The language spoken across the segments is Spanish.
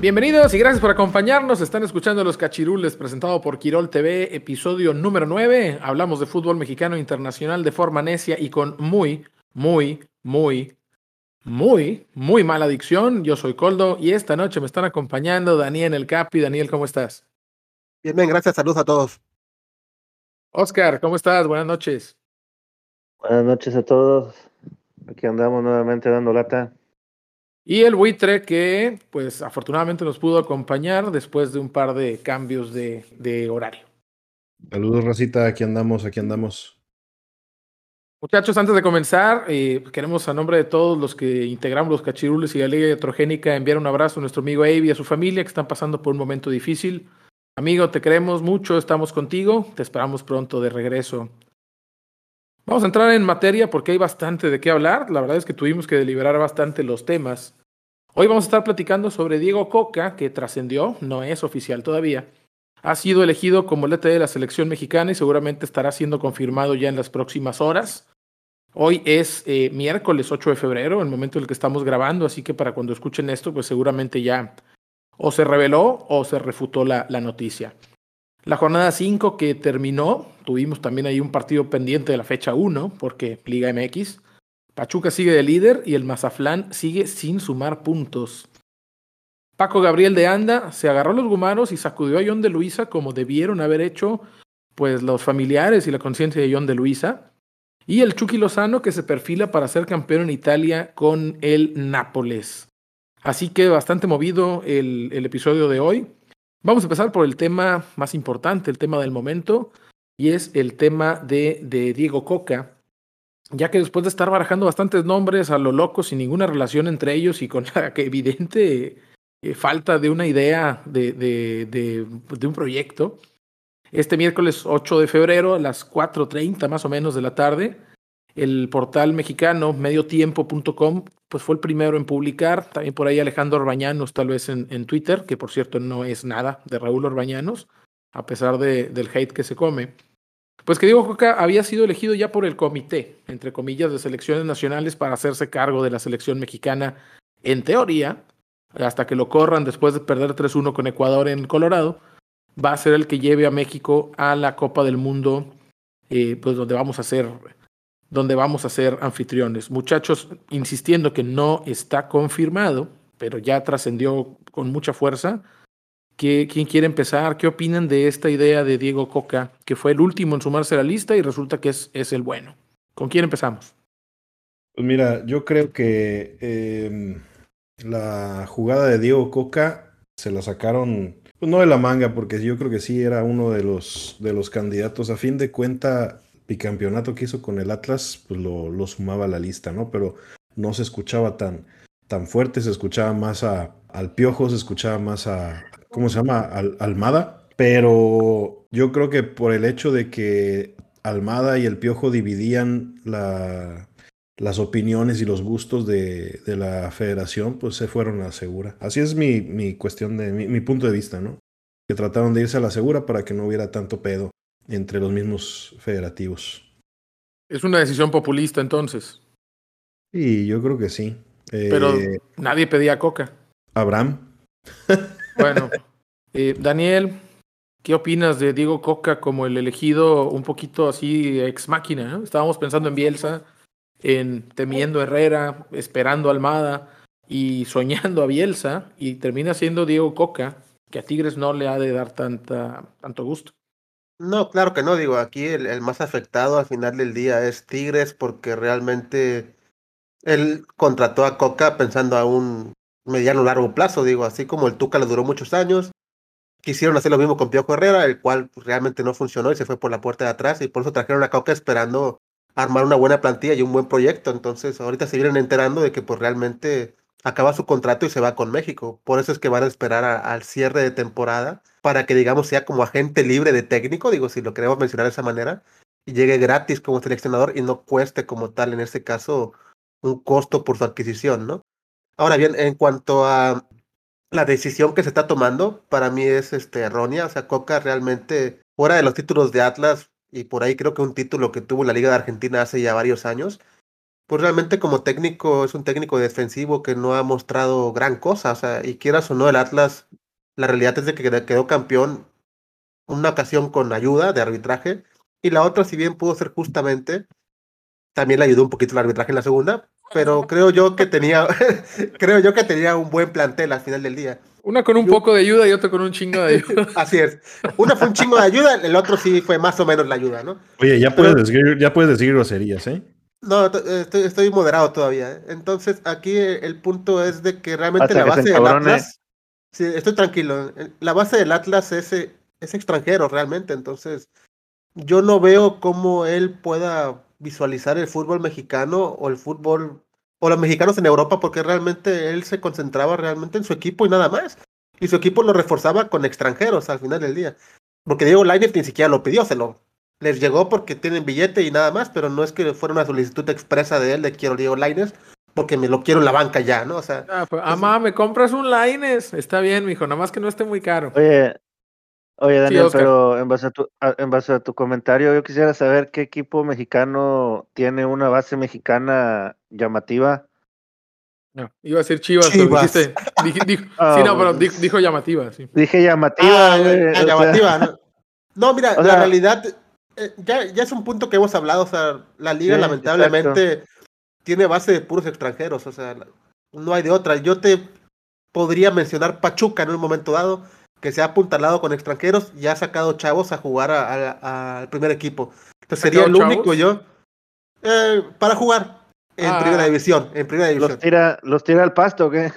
Bienvenidos y gracias por acompañarnos. Están escuchando Los Cachirules presentado por Quirol TV, episodio número 9. Hablamos de fútbol mexicano internacional de forma necia y con muy, muy, muy, muy, muy mala adicción. Yo soy Coldo y esta noche me están acompañando Daniel El Capi. Daniel, ¿cómo estás? Bien, bien, gracias. Saludos a todos. Oscar, ¿cómo estás? Buenas noches. Buenas noches a todos. Aquí andamos nuevamente dando lata. Y el buitre que, pues afortunadamente nos pudo acompañar después de un par de cambios de, de horario. Saludos, Racita, aquí andamos, aquí andamos. Muchachos, antes de comenzar, eh, queremos a nombre de todos los que integramos los cachirules y la Liga Heterogénica enviar un abrazo a nuestro amigo Avi y a su familia que están pasando por un momento difícil. Amigo, te queremos mucho, estamos contigo, te esperamos pronto de regreso. Vamos a entrar en materia porque hay bastante de qué hablar. La verdad es que tuvimos que deliberar bastante los temas. Hoy vamos a estar platicando sobre Diego Coca, que trascendió, no es oficial todavía. Ha sido elegido como el ET de la selección mexicana y seguramente estará siendo confirmado ya en las próximas horas. Hoy es eh, miércoles 8 de febrero, el momento en el que estamos grabando, así que para cuando escuchen esto, pues seguramente ya o se reveló o se refutó la noticia. La jornada 5 que terminó, tuvimos también ahí un partido pendiente de la fecha 1, porque Liga MX. Pachuca sigue de líder y el Mazaflán sigue sin sumar puntos. Paco Gabriel de Anda se agarró los gumaros y sacudió a John de Luisa como debieron haber hecho pues los familiares y la conciencia de John de Luisa. Y el Chucky Lozano que se perfila para ser campeón en Italia con el Nápoles. Así que bastante movido el, el episodio de hoy. Vamos a empezar por el tema más importante, el tema del momento, y es el tema de, Diego Coca, ya que después de estar barajando bastantes nombres a lo loco sin ninguna relación entre ellos y con la evidente eh, falta de una idea de, de, de, de, un proyecto, este miércoles 8 de febrero a las 4.30 más o menos de la tarde, el portal mexicano mediotiempo.com pues fue el primero en publicar, también por ahí Alejandro Orbañanos tal vez en, Twitter, que por cierto no es nada de Raúl Orbañanos, a pesar de, del hate que se come. Pues que Diego Coca había sido elegido ya por el comité, entre comillas, de selecciones nacionales para hacerse cargo de la selección mexicana, en teoría, hasta que lo corran después de perder 3-1 con Ecuador en Colorado, va a ser el que lleve a México a la Copa del Mundo, eh, pues donde vamos a ser, donde vamos a ser anfitriones. Muchachos, insistiendo que no está confirmado, pero ya trascendió con mucha fuerza, ¿Quién quiere empezar? ¿Qué opinan de esta idea de Diego Coca, que fue el último en sumarse a la lista y resulta que es, es el bueno? ¿Con quién empezamos? Pues mira, yo creo que eh, la jugada de Diego Coca se la sacaron, pues no de la manga, porque yo creo que sí era uno de los, de los candidatos. A fin de cuenta, bicampeonato que hizo con el Atlas, pues lo, lo sumaba a la lista, ¿no? Pero no se escuchaba tan, tan fuerte, se escuchaba más a, al Piojo, se escuchaba más a, ¿cómo se llama? Al, Almada. Pero yo creo que por el hecho de que Almada y el Piojo dividían la, las opiniones y los gustos de, de, la federación, pues se fueron a la segura. Así es mi, mi cuestión de mi, mi, punto de vista, ¿no? Que trataron de irse a la segura para que no hubiera tanto pedo entre los mismos federativos. Es una decisión populista entonces. Sí, yo creo que sí. Pero eh, nadie pedía coca. Abraham. Bueno, eh, Daniel, ¿qué opinas de Diego Coca como el elegido un poquito así ex máquina? ¿no? Estábamos pensando en Bielsa, en temiendo Herrera, esperando Almada y soñando a Bielsa, y termina siendo Diego Coca, que a Tigres no le ha de dar tanta, tanto gusto. No, claro que no, digo, aquí el, más afectado al final del día es Tigres porque realmente él contrató a Coca pensando a un mediano largo plazo, digo, así como el Tuca le duró muchos años, Quisieron hacer lo mismo con Piojo Herrera, el cual realmente no funcionó y se fue por la puerta de atrás y por eso trajeron a Coca esperando armar una buena plantilla y un buen proyecto. Entonces ahorita se vienen enterando de que pues realmente acaba su contrato y se va con México. Por eso es que van a esperar al cierre de temporada para que digamos sea como agente libre de técnico, digo si lo queremos mencionar de esa manera, y llegue gratis como seleccionador y no cueste como tal en este caso un costo por su adquisición, ¿no? Ahora bien, en cuanto a la decisión que se está tomando, para mí es este, errónea. O sea, Coca realmente, fuera de los títulos de Atlas, y por ahí creo que un título que tuvo la Liga de Argentina hace ya varios años, pues realmente como técnico es un técnico defensivo que no ha mostrado gran cosa. O sea, y quieras o no, el Atlas, la realidad es de que quedó campeón una ocasión con ayuda de arbitraje, y la otra, si bien pudo ser justamente, también le ayudó un poquito el arbitraje en la segunda, pero creo yo que tenía, creo yo que tenía un buen plantel al final del día. Una con un poco de ayuda y otra con un chingo de ayuda. Así es. Una fue un chingo de ayuda, el otro sí fue más o menos la ayuda, ¿no? Oye, ya puedes, decir, ya puedes decir groserías, ¿eh? No, estoy, estoy moderado todavía. ¿eh? Entonces, aquí el punto es de que realmente la base del Atlas. Sí, estoy tranquilo. La base del Atlas es, es extranjero realmente. Entonces, yo no veo cómo él pueda visualizar el fútbol mexicano o el fútbol o los mexicanos en Europa porque realmente él se concentraba realmente en su equipo y nada más. Y su equipo lo reforzaba con extranjeros al final del día. Porque Diego Lainez ni siquiera lo pidió, se lo les llegó porque tienen billete y nada más, pero no es que fuera una solicitud expresa de él de quiero Diego Lainez porque me lo quiero en la banca ya, ¿no? O sea, ah, pues, amá, me compras un Lainez, está bien, mijo, nada más que no esté muy caro. Oye, Oye, Daniel, pero en base, a tu, en base a tu comentario, yo quisiera saber qué equipo mexicano tiene una base mexicana llamativa. No, iba a decir Chivas, Chivas. Dijiste, ah, sí, no, pero dijo, llamativa. Sí. Dije llamativa. Ah, ah llamativa, ¿no? no. mira, la realidad, eh, ya, ya es un punto que hemos hablado, o sea, la liga lamentablemente tiene base de puros extranjeros, o sea, no hay de otra. Yo te podría mencionar Pachuca en un momento dado, que se ha apuntalado con extranjeros y ha sacado chavos a jugar al primer equipo. Entonces sería el único yo eh, para jugar en ah. primera división. En primera división. ¿Los tira, los tira al pasto o qué?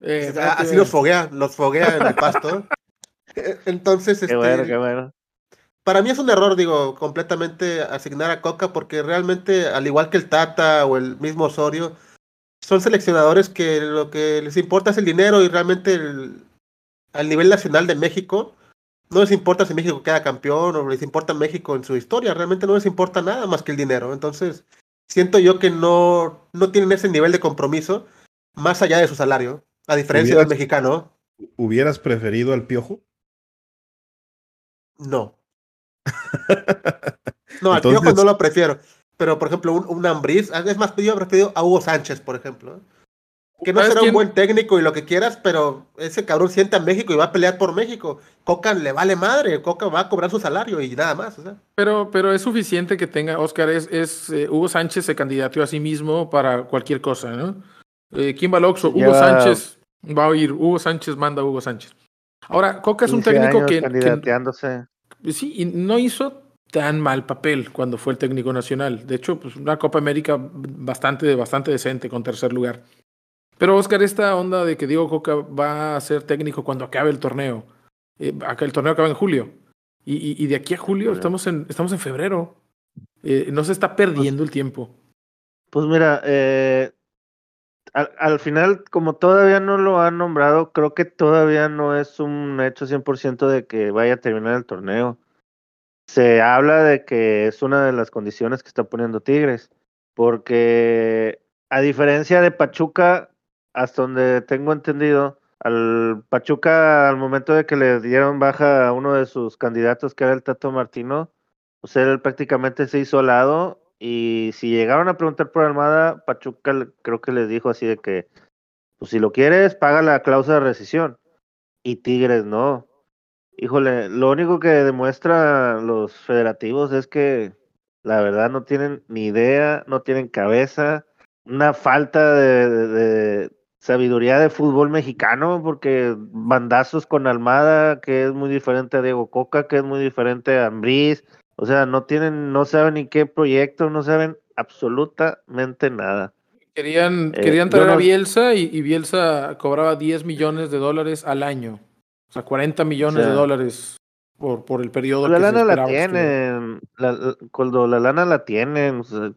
Eh, así los foguea, los foguea en el pasto. Eh, entonces, qué este, bueno, qué bueno. Para mí es un error, digo, completamente asignar a Coca, porque realmente, al igual que el Tata o el mismo Osorio, son seleccionadores que lo que les importa es el dinero y realmente el, al nivel nacional de México, no les importa si México queda campeón o les importa México en su historia, realmente no les importa nada más que el dinero. Entonces, siento yo que no, no tienen ese nivel de compromiso más allá de su salario, a diferencia del mexicano. ¿Hubieras preferido al Piojo? No. no, al Piojo no lo prefiero. Pero, por ejemplo, un, un Ambriz, es más, yo he preferido a Hugo Sánchez, por ejemplo. Que no será un buen técnico y lo que quieras, pero ese cabrón siente a México y va a pelear por México. Coca le vale madre, Coca va a cobrar su salario y nada más. Pero, pero es suficiente que tenga, Oscar, es, es eh, Hugo Sánchez se candidateó a sí mismo para cualquier cosa, ¿no? Eh, ¿Quién va al Oxxo? Hugo Sánchez va a ir, Hugo Sánchez manda a Hugo Sánchez. Ahora, Coca es un técnico que, que, Sí, y no hizo tan mal papel cuando fue el técnico nacional. De hecho, pues una Copa América bastante, bastante decente con tercer lugar. Pero Oscar, esta onda de que Diego Coca va a ser técnico cuando acabe el torneo, eh, acá el torneo acaba en julio, y, de aquí a julio estamos en, estamos en febrero, eh, no se está perdiendo el tiempo. Pues mira, eh, al, final, como todavía no lo han nombrado, creo que todavía no es un hecho 100% de que vaya a terminar el torneo. Se habla de que es una de las condiciones que está poniendo Tigres, porque a diferencia de Pachuca, hasta donde tengo entendido, al Pachuca, al momento de que le dieron baja a uno de sus candidatos, que era el Tato Martino, pues él prácticamente se hizo lado. Y si llegaron a preguntar por Almada, Pachuca creo que les dijo así de que, pues si lo quieres, paga la cláusula de rescisión. Y Tigres no. Híjole, lo único que demuestra los federativos es que la verdad no tienen ni idea, no tienen cabeza, una falta de, sabiduría de fútbol mexicano, porque bandazos con Almada, que es muy diferente a Diego Coca, que es muy diferente a Ambriz, o sea, no tienen, no saben ni qué proyecto, no saben absolutamente nada. Querían, eh, querían traer a Bielsa y, Bielsa cobraba 10 millones de dólares al año. O sea, 40 millones O sea, de dólares por, por el periodo la que se lana la que estuviera. tienen. La, la- cuando la lana la tienen. o sea,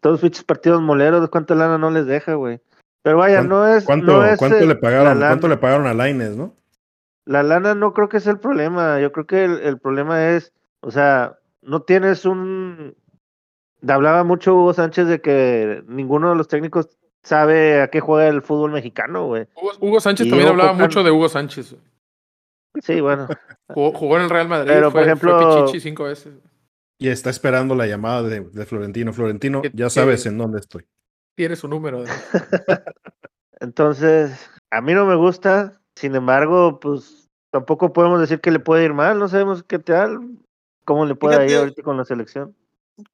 todos los pinches partidos moleros, ¿cuánta lana no les deja, güey? Pero vaya, ¿Cuán- no es. ¿Cuánto, no es, cuánto eh, le pagaron? la ¿Cuánto le pagaron a Laines, no? La lana no creo que sea el problema. Yo creo que el, el problema es, o sea, no tienes un. Hablaba mucho Hugo Sánchez de que ninguno de los técnicos sabe a qué juega el fútbol mexicano, güey. Hugo, Hugo Sánchez Y también hablaba mucho de Hugo Sánchez. Sí, bueno. Jugó, jugó en el Real Madrid, Pero, fue, por fue ejemplo- Pichichi cinco veces. Y está esperando la llamada de, de Florentino. Florentino, ya sabes en dónde estoy. Tiene su número. ¿no? Entonces, a mí no me gusta. Sin embargo, pues tampoco podemos decir que le puede ir mal. No sabemos qué tal. ¿Cómo le puede ir Fíjate- ahorita con la selección?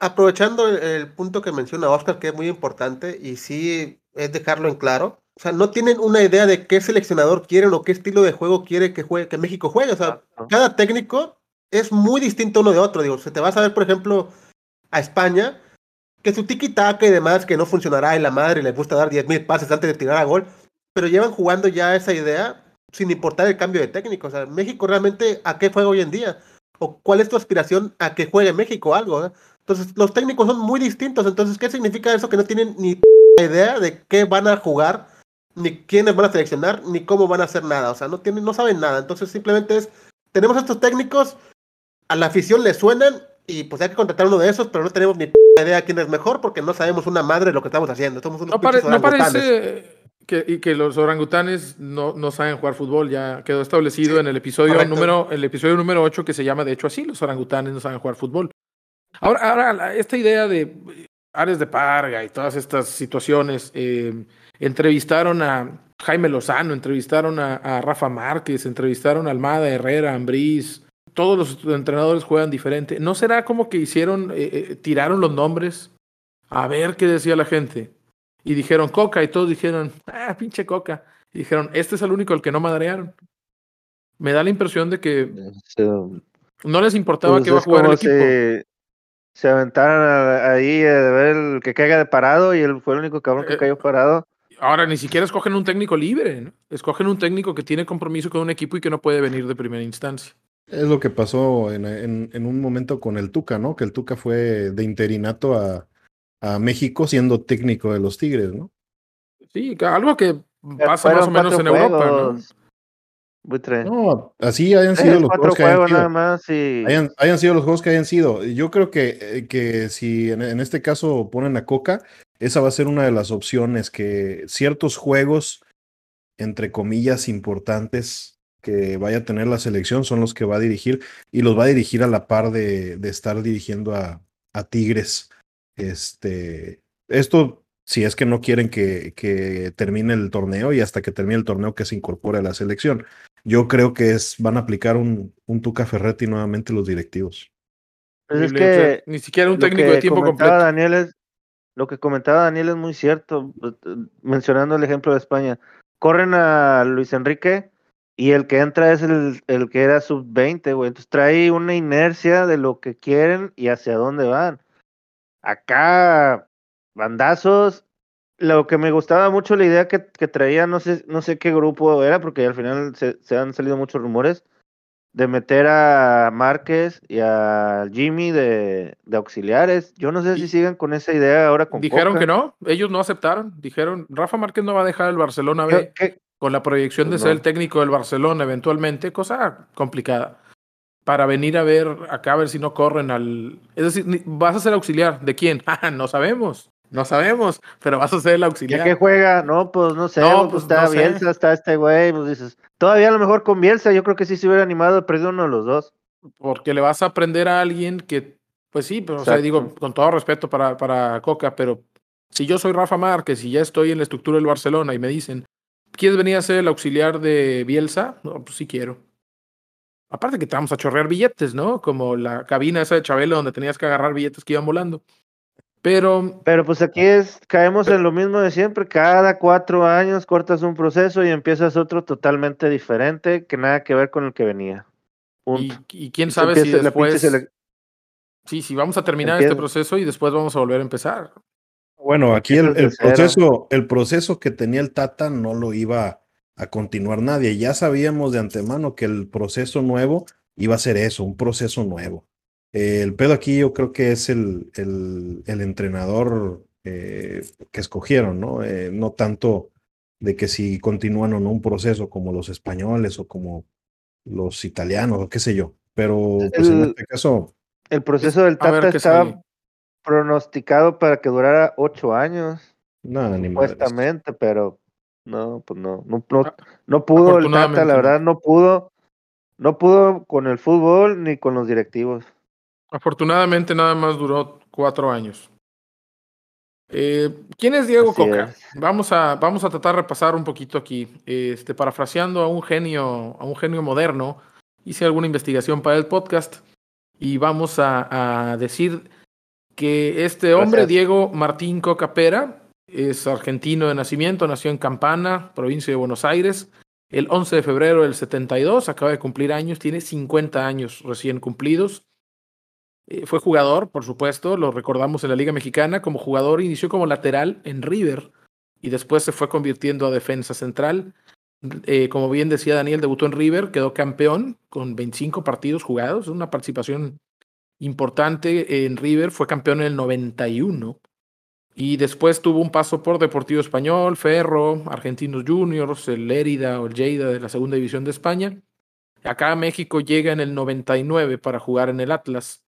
Aprovechando el, el punto que menciona Oscar, que es muy importante, y sí es dejarlo en claro. O sea, no tienen una idea de qué seleccionador quieren o qué estilo de juego quiere que juegue, que México juegue. O sea, cada técnico es muy distinto uno de otro. Digo, se te vas a ver, por ejemplo, a España, que su tiki-taka y demás, que no funcionará y la madre le gusta dar 10.000 pases antes de tirar a gol, pero llevan jugando ya esa idea sin importar el cambio de técnico. O sea, México realmente, ¿a qué juega hoy en día? ¿O cuál es tu aspiración a que juegue México algo? eh? Entonces, los técnicos son muy distintos. Entonces, ¿qué significa eso? Que no tienen ni idea de qué van a jugar, ni quiénes van a seleccionar, ni cómo van a hacer nada. O sea, no tienen, no saben nada. Entonces, simplemente es, tenemos estos técnicos, a la afición le suenan, y pues hay que contratar uno de esos, pero no tenemos ni idea quién es mejor, porque no sabemos una madre de lo que estamos haciendo. Somos unos No, pare- no parece que, y que los orangutanes no, no saben jugar fútbol. Ya quedó establecido en el episodio correcto. número el episodio número 8 que se llama de hecho así, los orangutanes no saben jugar fútbol. Ahora, ahora esta idea de Ares de Parga y todas estas situaciones, eh, entrevistaron a Jaime Lozano, entrevistaron a, a Rafa Márquez, entrevistaron a Almada, Herrera, Ambriz. Todos los entrenadores juegan diferente. ¿No será como que hicieron, eh, eh, tiraron los nombres a ver qué decía la gente? Y dijeron Coca y todos dijeron, ah, pinche Coca. Y dijeron, este es el único al que no madrearon. Me da la impresión de que no les importaba pues que iba a jugar el equipo. si se aventaran a- ahí eh, de ver el que caiga de parado y él fue el único cabrón que Eh, cayó parado. Ahora ni siquiera escogen un técnico libre, ¿no? Escogen un técnico que tiene compromiso con un equipo y que no puede venir de primera instancia. Es lo que pasó en, en- en un momento con el Tuca, ¿no? Que el Tuca fue de interinato a, a México siendo técnico de los Tigres, ¿no? Sí, algo que pasa más o menos en Europa, ¿no? No, así hayan sido los juegos que hayan sido. nada más y Hayan, hayan sido los juegos que hayan sido. Yo creo que, eh, que si en, en este caso ponen a Coca, esa va a ser una de las opciones que ciertos juegos, entre comillas, importantes que vaya a tener la selección son los que va a dirigir y los va a dirigir a la par de, de estar dirigiendo a, a Tigres. Este, esto si es que no quieren que, que termine el torneo y hasta que termine el torneo que se incorpore a la selección. Yo creo que es, van a aplicar un, un Tuca Ferretti nuevamente los directivos. pues es Horrible, o sea, que ni siquiera un lo técnico que de tiempo comentaba completo. Daniel es, lo que comentaba Daniel es muy cierto, eh, eh, mencionando el ejemplo de España. Corren a Luis Enrique y el que entra es el, el que era sub-20, güey. Entonces trae una inercia de lo que quieren y hacia dónde van. Acá, bandazos. Lo que me gustaba mucho la idea que, que traía, no sé, no sé qué grupo era, porque al final se, se han salido muchos rumores, de meter a Márquez y a Jimmy de, de auxiliares. Yo no sé si sigan con esa idea ahora con Dijeron Coca. que no, ellos no aceptaron. Dijeron, Rafa Márquez no va a dejar el Barcelona ¿Qué- B qué- con la proyección de Pues ser no. el técnico del Barcelona eventualmente, cosa complicada. Para venir a ver acá, a ver si no corren al. Es decir, vas a ser auxiliar. ¿De quién? Ah, no sabemos. No sabemos, pero vas a ser el ¿Ya auxiliar. que juega? No, pues no sé, No, pues, pues, está no sé. Bielsa, está este güey, pues dices, todavía a lo mejor con Bielsa, yo creo que sí se hubiera animado a perder uno de los dos. Porque le vas a aprender a alguien que, pues sí, pero o sea, digo, con todo respeto para, para Coca, pero si yo soy Rafa Márquez y ya estoy en la estructura del Barcelona y me dicen, ¿quieres venir a ser el auxiliar de Bielsa? No, pues sí quiero. Aparte que te vamos a chorrear billetes, ¿no? Como la cabina esa de Chabelo donde tenías que agarrar billetes que iban volando. Pero Pero pues aquí es, caemos en lo mismo de siempre, cada cuatro años cortas un proceso y empiezas otro totalmente diferente, que nada que ver con el que venía. y, Punto. y quién Y sabe si después... sele- Sí, sí, vamos a terminar este proceso y después vamos a volver a empezar. Bueno, aquí el, el proceso, el proceso que tenía el Tata no lo iba a continuar nadie. Ya sabíamos de antemano que el proceso nuevo iba a ser eso, un proceso nuevo. Eh, el pedo aquí yo creo que es el, el, el entrenador eh, que escogieron, ¿no? Eh, no tanto de que si continúan o no un proceso como los españoles o como los italianos o qué sé yo. Pero pues en El- este caso, El proceso del Tata estaba pronosticado para que durara ocho años, nada, ni supuestamente, pero no, pues no, no, no, Ah, no pudo el Tata, la verdad, no pudo, no pudo con el fútbol ni con los directivos. Afortunadamente nada más duró cuatro años. Eh, ¿Quién es Diego Así Coca? es. Vamos a, vamos a tratar de repasar un poquito aquí. Este, parafraseando a un genio, a un genio moderno, hice alguna investigación para el podcast y vamos a, a decir que este hombre, Gracias. Diego Martín Coca Pera, es argentino de nacimiento, nació en Campana, provincia de Buenos Aires, el 11 de febrero del 72, acaba de cumplir años, tiene 50 años recién cumplidos. Eh, fue jugador, por supuesto, lo recordamos en la Liga Mexicana. Como jugador inició como lateral en River y después se fue convirtiendo a defensa central. Eh, como bien decía Daniel, debutó en River, quedó campeón con 25 partidos jugados, una participación importante en River, fue campeón en el 91 y después tuvo un paso por Deportivo Español, Ferro, Argentinos Juniors, el Lérida o el Lleida de la Segunda División de España. Acá México llega en el 99 para jugar en el Atlas.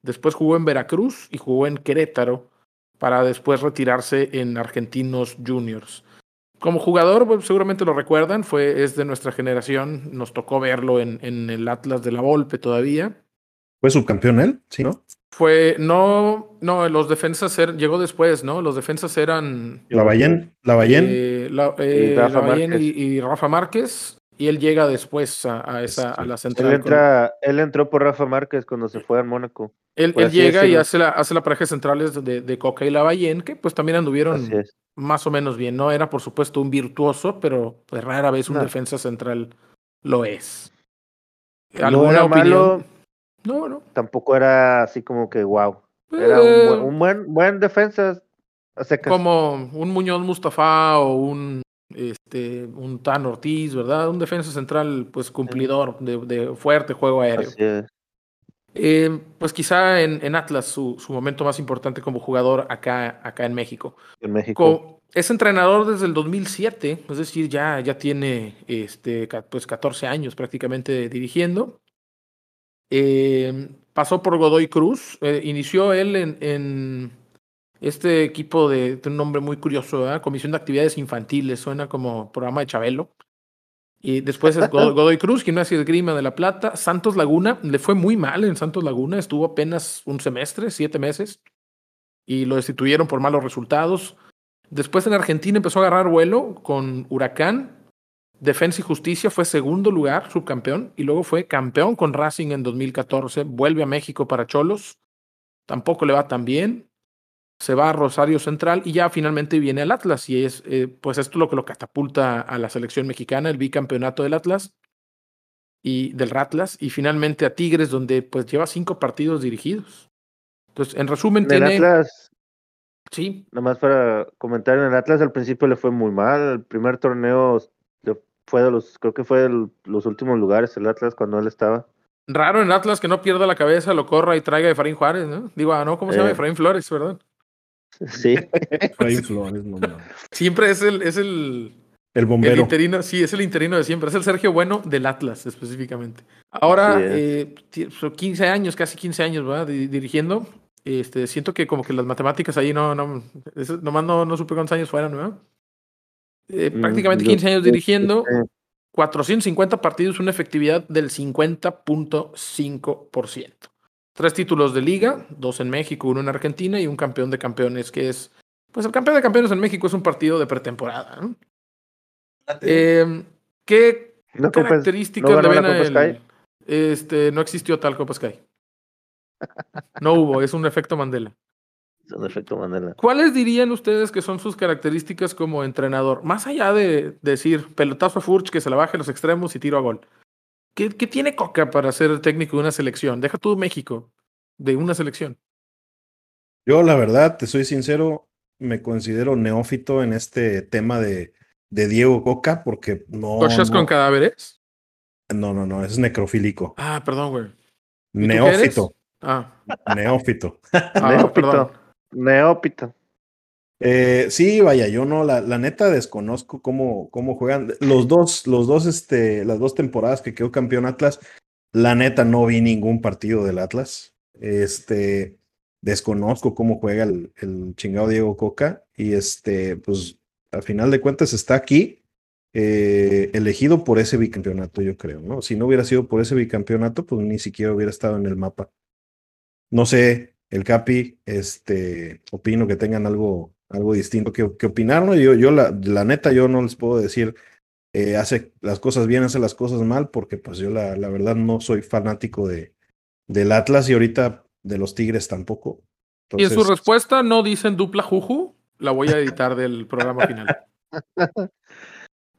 Después jugó en Veracruz y jugó en Querétaro para después retirarse en Argentinos Juniors. Como jugador, pues, seguramente lo recuerdan, fue, es de nuestra generación, nos tocó verlo en, en el Atlas de la Volpe todavía. ¿Fue subcampeón él? ¿Sí, no? Fue, no, no, los defensas er- llegó después, ¿no? Los defensas eran Lavallén, Lavallén. eh, la- eh, Rafa Lavallén y, y Rafa Márquez, y él llega después a, a esa, a la Él, central. con- entra, él entró por Rafa Márquez cuando se fue al Mónaco. Él, él llega y hace la, hace la pareja centrales de, de Coca y Lavallén, que pues también anduvieron más o menos bien. No era, por supuesto, un virtuoso, pero pues, rara vez un No. defensa central lo es. No ¿Alguna era opinión? malo, No, no. tampoco era así como que wow. Era un, Eh, buen, un buen, buen defensa secas. como un Muñoz Mustafa o un este un Tan Ortiz, ¿verdad? Un defensa central, pues cumplidor de, de fuerte juego aéreo. Así es. Eh, pues quizá en, en Atlas su, su momento más importante como jugador acá, acá en México. En México. Co- es entrenador desde el 2007, es decir, ya, ya tiene este, pues 14 años prácticamente dirigiendo. Eh, pasó por Godoy Cruz, eh, inició él en, en este equipo de, un nombre muy curioso, ¿verdad? Comisión de Actividades Infantiles, suena como programa de Chabelo. Y después es Go- Godoy Cruz, Gimnasia de Grima de la Plata, Santos Laguna, le fue muy mal en Santos Laguna, estuvo apenas un semestre, siete meses, y lo destituyeron por malos resultados. Después en Argentina empezó a agarrar vuelo con Huracán. Defensa y Justicia fue segundo lugar, subcampeón, y luego fue campeón con Racing en 2014. Vuelve a México para Cholos. Tampoco le va tan bien. Se va a Rosario Central y ya finalmente viene al Atlas. Y es, eh, pues esto es lo que lo catapulta a la selección mexicana, el bicampeonato del Atlas y del Ratlas. Y finalmente a Tigres, donde pues lleva cinco partidos dirigidos. Entonces, en resumen, En el tiene. Atlas, Sí, nada más para comentar, en el Atlas al principio le fue muy mal. El primer torneo fue de los, creo que fue de los últimos lugares el Atlas cuando él estaba. Raro en Atlas que no pierda la cabeza, lo corra y traiga a Efraín Juárez, ¿no? Digo, ah, no, ¿cómo se llama? Eh. Efraín Flores, ¿verdad? Sí. Efraín Flores, no mames. Siempre es el, es el, El el bombero. interino, sí, es el interino de siempre, es el Sergio Bueno del Atlas específicamente. Ahora, eh, ti- son 15 años, casi 15 años, ¿verdad? Di- dirigiendo. Este, siento que como que las matemáticas ahí no, no, nomás no, no supe cuántos años fueran, ¿verdad? Eh, Mm, prácticamente yo- 15 años dirigiendo, eh, 450 partidos, una efectividad del 50.5%. Tres títulos de liga, dos en México, uno en Argentina y un campeón de campeones, que es, pues el campeón de campeones en México es un partido de pretemporada. ¿no? Eh, ¿Qué no, características ¿no le ven a él? Este, no existió tal Copa Sky. No hubo, es un efecto Mandela. Es un efecto Mandela. ¿Cuáles dirían ustedes que son sus características como entrenador? Más allá de decir pelotazo a Furch, que se la baje a los extremos y tiro a gol. ¿Qué, qué tiene Coca para ser técnico de una selección? Deja tú México, de una selección. Yo, la verdad, te soy sincero, me considero neófito en este tema de, de Diego Coca porque no. ¿Cochas no, con cadáveres? no, no, no, es necrofílico. Ah, perdón, güey. ¿Y tú qué Neófito. Ah, Neófito. ah, Neópito. Neópito. Eh, sí, vaya, yo no, la, la neta desconozco cómo, cómo juegan. Los dos, los dos, este, las dos temporadas que quedó campeón Atlas, la neta no vi ningún partido del Atlas. Este, desconozco cómo juega el, chingado Diego Coca. Y este, pues, al final de cuentas está aquí, eh, elegido por ese bicampeonato, yo creo, ¿no? Si no hubiera sido por ese bicampeonato, pues ni siquiera hubiera estado en el mapa. No sé, el Capi, este, opino que tengan algo, algo distinto que, que opinar, ¿no? Yo, yo la, la neta, yo no les puedo decir, eh, hace las cosas bien, hace las cosas mal, porque pues yo la, la verdad no soy fanático de, del Atlas y ahorita de los Tigres tampoco. Y en su respuesta no dicen dupla juju, la voy a editar del programa final.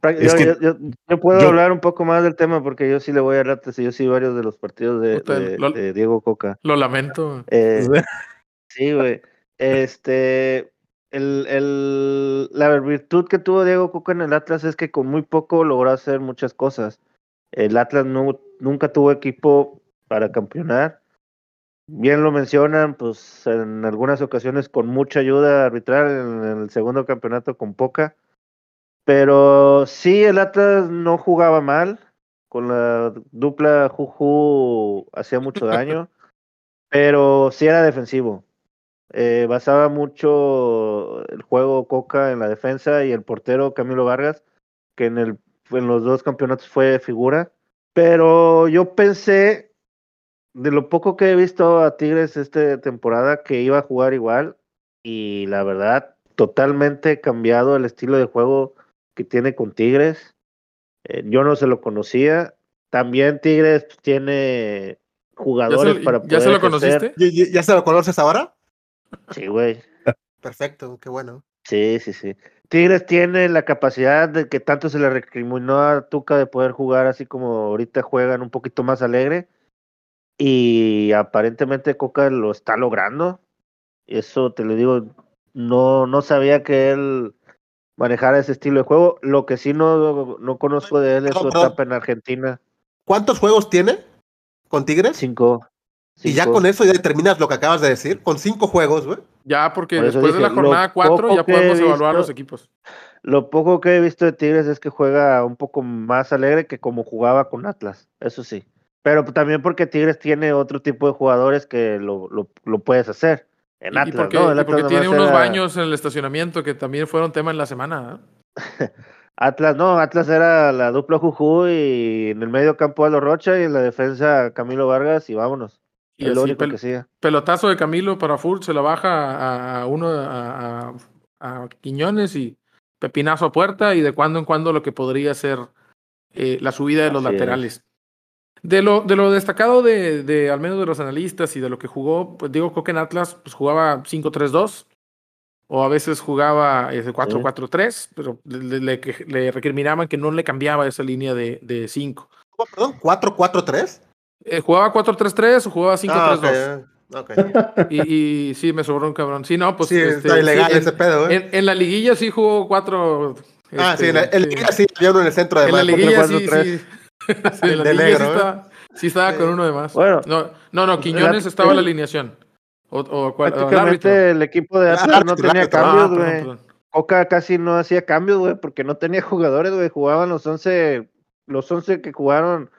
Yo, Es que yo- yo- yo puedo yo- hablar un poco más del tema porque yo sí le voy a Atlas y yo sí varios de los partidos de, Usted, de- lo- de Diego Coca. Lo lamento. Eh, sí, güey. Este, el, el, la virtud que tuvo Diego Coca en el Atlas es que con muy poco logró hacer muchas cosas. El Atlas no, nunca tuvo equipo para campeonar. Bien lo mencionan, pues en algunas ocasiones con mucha ayuda arbitral, en el segundo campeonato con poca. Pero sí, el Atlas no jugaba mal. Con la dupla Juju hacía mucho daño. pero sí era defensivo. Eh, basaba mucho el juego Coca en la defensa y el portero Camilo Vargas, que en, el, en los dos campeonatos fue figura. Pero yo pensé, de lo poco que he visto a Tigres esta temporada, que iba a jugar igual. Y la verdad, totalmente cambiado el estilo de juego que tiene con Tigres. Eh, yo no se lo conocía. También Tigres pues, tiene ¿Ya jugadores se, para lo- ¿ya se poder lo conociste? ¿Ya, ya- ya se lo conoces ahora? Sí, güey. Perfecto, qué bueno. Sí, sí, sí. Tigres tiene la capacidad de que tanto se le recriminó a Tuca de poder jugar así como ahorita juegan un poquito más alegre. Y aparentemente Coca lo está logrando. Y eso te lo digo, no, no sabía que él manejara ese estilo de juego. Lo que sí no, no conozco de él es su etapa en Argentina. ¿Cuántos juegos tiene con Tigres? Cinco. Y ya con eso ya determinas lo que acabas de decir. Con cinco juegos, güey. Ya, porque después de la jornada lo 4 poco ya podemos evaluar visto- los equipos. Lo poco que he visto de Tigres es que juega un poco más alegre que como jugaba con Atlas, eso sí. Pero también porque Tigres tiene otro tipo de jugadores que lo, lo, lo puedes hacer. En Y- Atlas, y porque, ¿no? El y porque Atlas tiene unos era- baños en el estacionamiento que también fueron tema en la semana. ¿eh? Atlas, no, Atlas era la dupla Juju y en el medio campo Aldo Rocha y en la defensa Camilo Vargas y vámonos. Y es lo único pel- que hacía. pelotazo de Camilo para Furt, se la baja a, uno a, a- a Quiñones y pepinazo a puerta y de cuando en cuando lo que podría ser eh, la subida de los Así es. De lo, de lo destacado de, de al menos de los analistas y de lo que jugó, pues digo, Coque en Atlas pues jugaba 5-3-2 o a veces jugaba ese 4-4-3, pero le, le- le- le recriminaban que no le cambiaba esa línea de 5. ¿Cómo, perdón? ¿4-4-3? Eh, ¿Jugaba 4-3-3 o jugaba 5-3-2? Ah, ok, ok. y, y sí, me sobró un cabrón. Sí, no, pues. sí, este, está ilegal sí, ese en, pedo, güey. en- en la liguilla sí jugó cuatro. ah, este, sí, en la, en la sí. liga sí había uno en el centro de En la liguilla cuatro, sí, cuatro, sí. La De negro, sí ¿eh? estaba, sí estaba con uno de más. Bueno. no, no, no, Quiñones La- estaba en la alineación. O, o, cuál- o el árbitro. Prácticamente el equipo de Atlas no árbitro, el tenía. Ah, cambios, perdón, güey. Coca casi no hacía cambios, güey, porque no tenía jugadores, güey. Jugaban los 11, los 11 que jugaron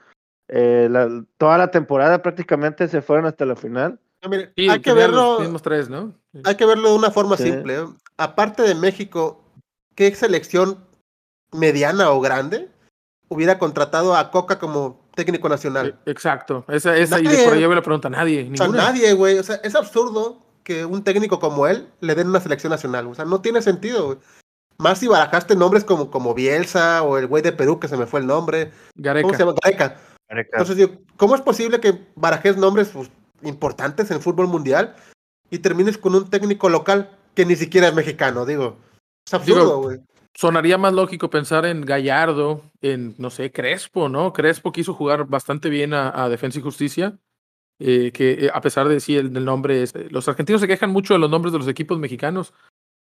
eh, la- toda la temporada prácticamente se fueron hasta la final. No, mire, Sí, hay que los verlo. tres, ¿no? Hay que verlo de una forma Sí. simple. ¿eh? Aparte de México, ¿qué selección mediana o grande hubiera contratado a Coca como técnico nacional? Eh, Exacto. Esa, esa, y por ahí me la pregunta nadie. O sea, Ninguna. nadie, güey. O sea, es absurdo que un técnico como él le den una selección nacional. O sea, no tiene sentido, güey. Más si barajaste nombres como, como Bielsa o el güey de Perú que se me fue el nombre. Gareca. ¿Cómo se llama? Gareca. Entonces, digo, ¿cómo es posible que barajes nombres pues, importantes en el fútbol mundial y termines con un técnico local que ni siquiera es mexicano? Digo, es absurdo, güey. Sonaría más lógico pensar en Gallardo, en, no sé, Crespo, ¿no? Crespo quiso jugar bastante bien a, a Defensa y Justicia, eh, que eh, a pesar de sí el, nombre, es- los argentinos se quejan mucho de los nombres de los equipos mexicanos,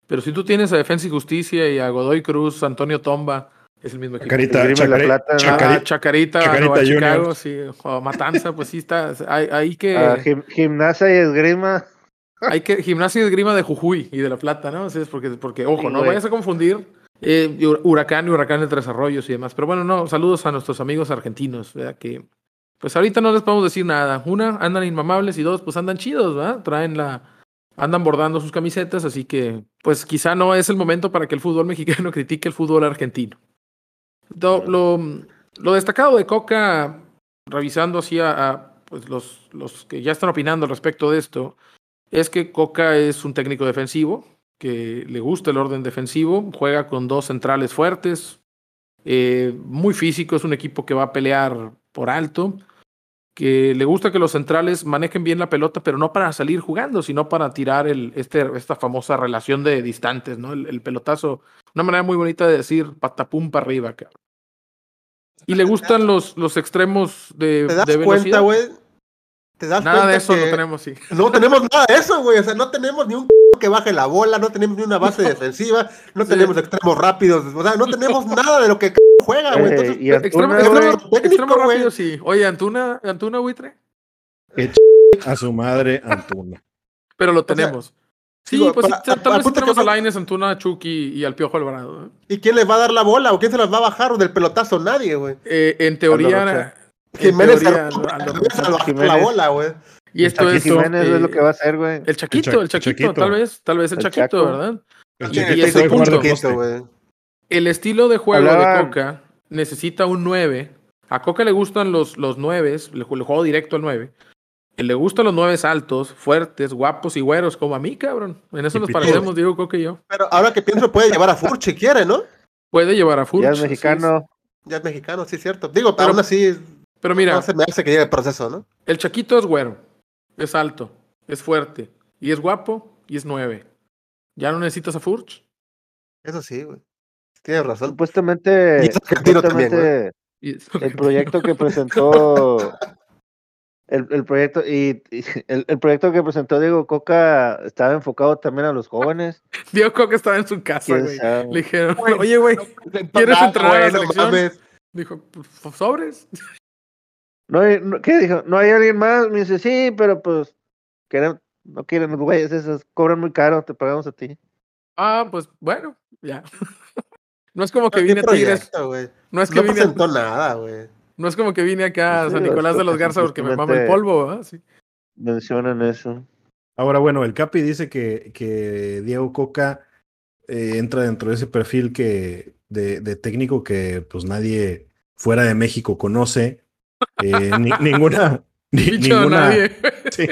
Pero si tú tienes a Defensa y Justicia y a Godoy Cruz, Antonio Tomba, es el mismo equipo. Chacarita, la plata, Ah, Chacarita, Chacarita Nueva. Chicago, sí, o Matanza, pues sí está. Hay, hay que, Ah, gim- gimnasia y esgrima. hay que gimnasia y esgrima de Jujuy y de La Plata, ¿no? Así es porque, porque ojo, Sí, no güey. vayas a confundir eh, Huracán y Huracán de Tres Arroyos y demás. Pero bueno, no, saludos a nuestros amigos argentinos. Que pues ahorita no les podemos decir nada. Una, andan inmamables y dos, pues andan chidos, ¿verdad? Traen la, andan bordando sus camisetas, así que pues quizá no es el momento para que el fútbol mexicano critique el fútbol argentino. Lo, destacado de Coca, revisando así a, a, pues los, los que ya están opinando al respecto de esto, es que Coca es un técnico defensivo, que le gusta el orden defensivo, juega con dos centrales fuertes, eh, muy físico, es un equipo que va a pelear por alto, que le gusta que los centrales manejen bien la pelota, pero no para salir jugando, sino para tirar el, este, esta famosa relación de distantes, ¿no? El, el pelotazo, una manera muy bonita de decir patapum para arriba, cabrón. Y le gustan los, los extremos de, ¿Te das de velocidad. cuenta, güey? ¿Te das Nada cuenta de eso que lo tenemos, sí. no tenemos nada de eso, güey? O sea, no tenemos ni un que baje la bola, no tenemos ni una base defensiva, no Sí. tenemos extremos rápidos, o sea, no tenemos nada de lo que juega, güey. Eh, Entonces, y Extremo, Antuna, extremo- rápido, sí. Oye, Antuna, Antuna, buitre. A su madre, Antuna. Pero lo sea, tenemos. Sí, digo, pues sí, para- tal a- vez sí apunta que tenemos a no- Lainez, Antuna, Chucky y al Piojo Alvarado. ¿eh? ¿Y quién les va a dar la bola? ¿O quién se las va a bajar? ¿O del pelotazo? Nadie, güey. Eh, en teoría, Jiménez teoría, Aldo Jiménez Rocha. la bola, güey. y esto es Jiménez eh, es lo que va a hacer, güey. el Chaquito, Cha- el Chaquito, tal vez, tal vez el, Chaquito. ¿verdad? Y- ese punto. güey. El estilo de juego de Coca necesita un 9. A Coca le gustan los, los 9, le, le juego directo al 9. Le gustan los 9 altos, fuertes, guapos y güeros, como a mí, cabrón. En eso Y nos parecemos, Diego Coca y yo. Pero ahora que pienso, puede llevar a Furch si quiere, ¿no? Puede llevar a Furch. Ya es mexicano. Ya es mexicano, sí es cierto. Digo, Pero- aún así, Pero mira, no se me hace que llegue el proceso, ¿no? el Chaquito es güero, es alto, es fuerte, y es guapo, y es 9. ¿Ya no necesitas a Furch? Eso sí, güey. Tienes razón. Supuestamente, Y es argentino también, supuestamente Y- el proyecto que presentó el, el proyecto y, y el, el proyecto que presentó Diego Coca estaba enfocado también a los jóvenes. Diego Coca estaba en su casa. Le dijeron, Güey, oye, güey, ¿Quieres entrar a la selección? dijo, pues, sobres. No hay, no- ¿Qué dijo? ¿No hay alguien más? Me dice, sí, pero pues queremos- no quieren los güeyes esos, cobran muy caro, te pagamos a ti. Ah, pues bueno, ya. No es como que ¿Qué vine a Tigres, proyecto, güey? no es que No vine, presentó nada, güey. no es como que vine acá a Sí, San Nicolás de los Garza porque me mama el polvo, ¿verdad? Sí. Mencionan eso. Ahora, bueno, el Capi dice que, que Diego Coca eh, entra dentro de ese perfil que de, de técnico que pues nadie fuera de México conoce. Eh, ni- ninguna, ni- Dicho ninguna, nadie. sí.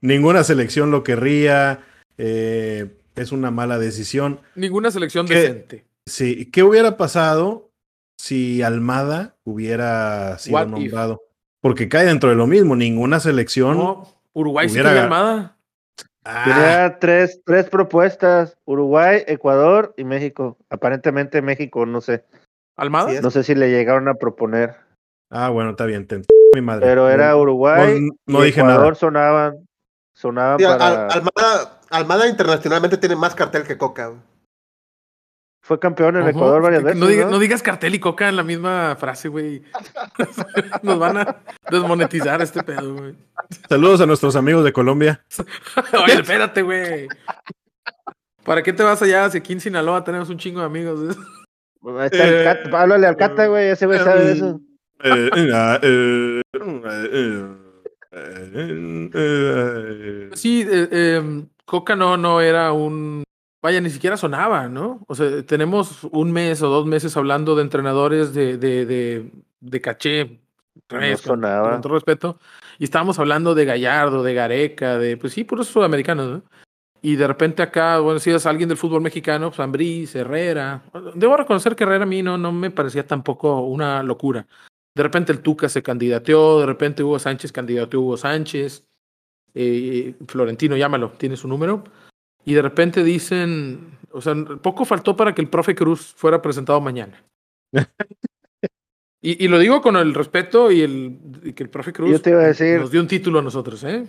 ninguna selección lo querría. eh, es una mala decisión. Ninguna selección ¿Qué? decente. Sí, ¿qué hubiera pasado si Almada hubiera sido What if? nombrado? Porque cae dentro de lo mismo, ninguna selección. No, Uruguay sí Hubiera- armada. Ah, Tenía tres, tres propuestas, Uruguay, Ecuador y México. Aparentemente México, no sé. ¿Almada? No sé si le llegaron a proponer. Ah, bueno, está bien, te mi madre. Pero era Uruguay no, no y dije Ecuador nada. sonaban. Sonaban Sí, Al- para. Almada, Almada internacionalmente tiene más cartel que Coca, güey. Fue campeón en Ojo, Ecuador varias veces. no, diga- ¿no? no digas cartel y coca en la misma frase, güey. Nos van a desmonetizar este pedo, güey. Saludos a nuestros amigos de Colombia. Oye, espérate, güey. ¿Para qué te vas allá? Si aquí en Sinaloa tenemos un chingo de amigos. Ahí está el Cat- Háblale al Cata, güey. Ese güey sabe de eso. Eh, Sí, eh, eh, Coca no, no era un. Vaya, ni siquiera sonaba, ¿no? O sea, tenemos un mes o dos meses hablando de entrenadores de, de, de, de caché. No vez, con- sonaba. Con todo respeto. Y estábamos hablando de Gallardo, de Gareca, de. Pues sí, puros sudamericanos, ¿no? Y de repente acá, bueno, si es alguien del fútbol mexicano, pues Ambriz, Herrera. Debo reconocer que Herrera a mí no, no me parecía tampoco una locura. De repente el Tuca se candidateó, de repente Hugo Sánchez candidateó a Hugo Sánchez. Eh, Florentino, llámalo, tiene su número. Y de repente dicen, o sea, poco faltó para que el profe Cruz fuera presentado mañana. y, y lo digo con el respeto y el y que el profe Cruz Yo te iba a decir- nos dio un título a nosotros, ¿eh?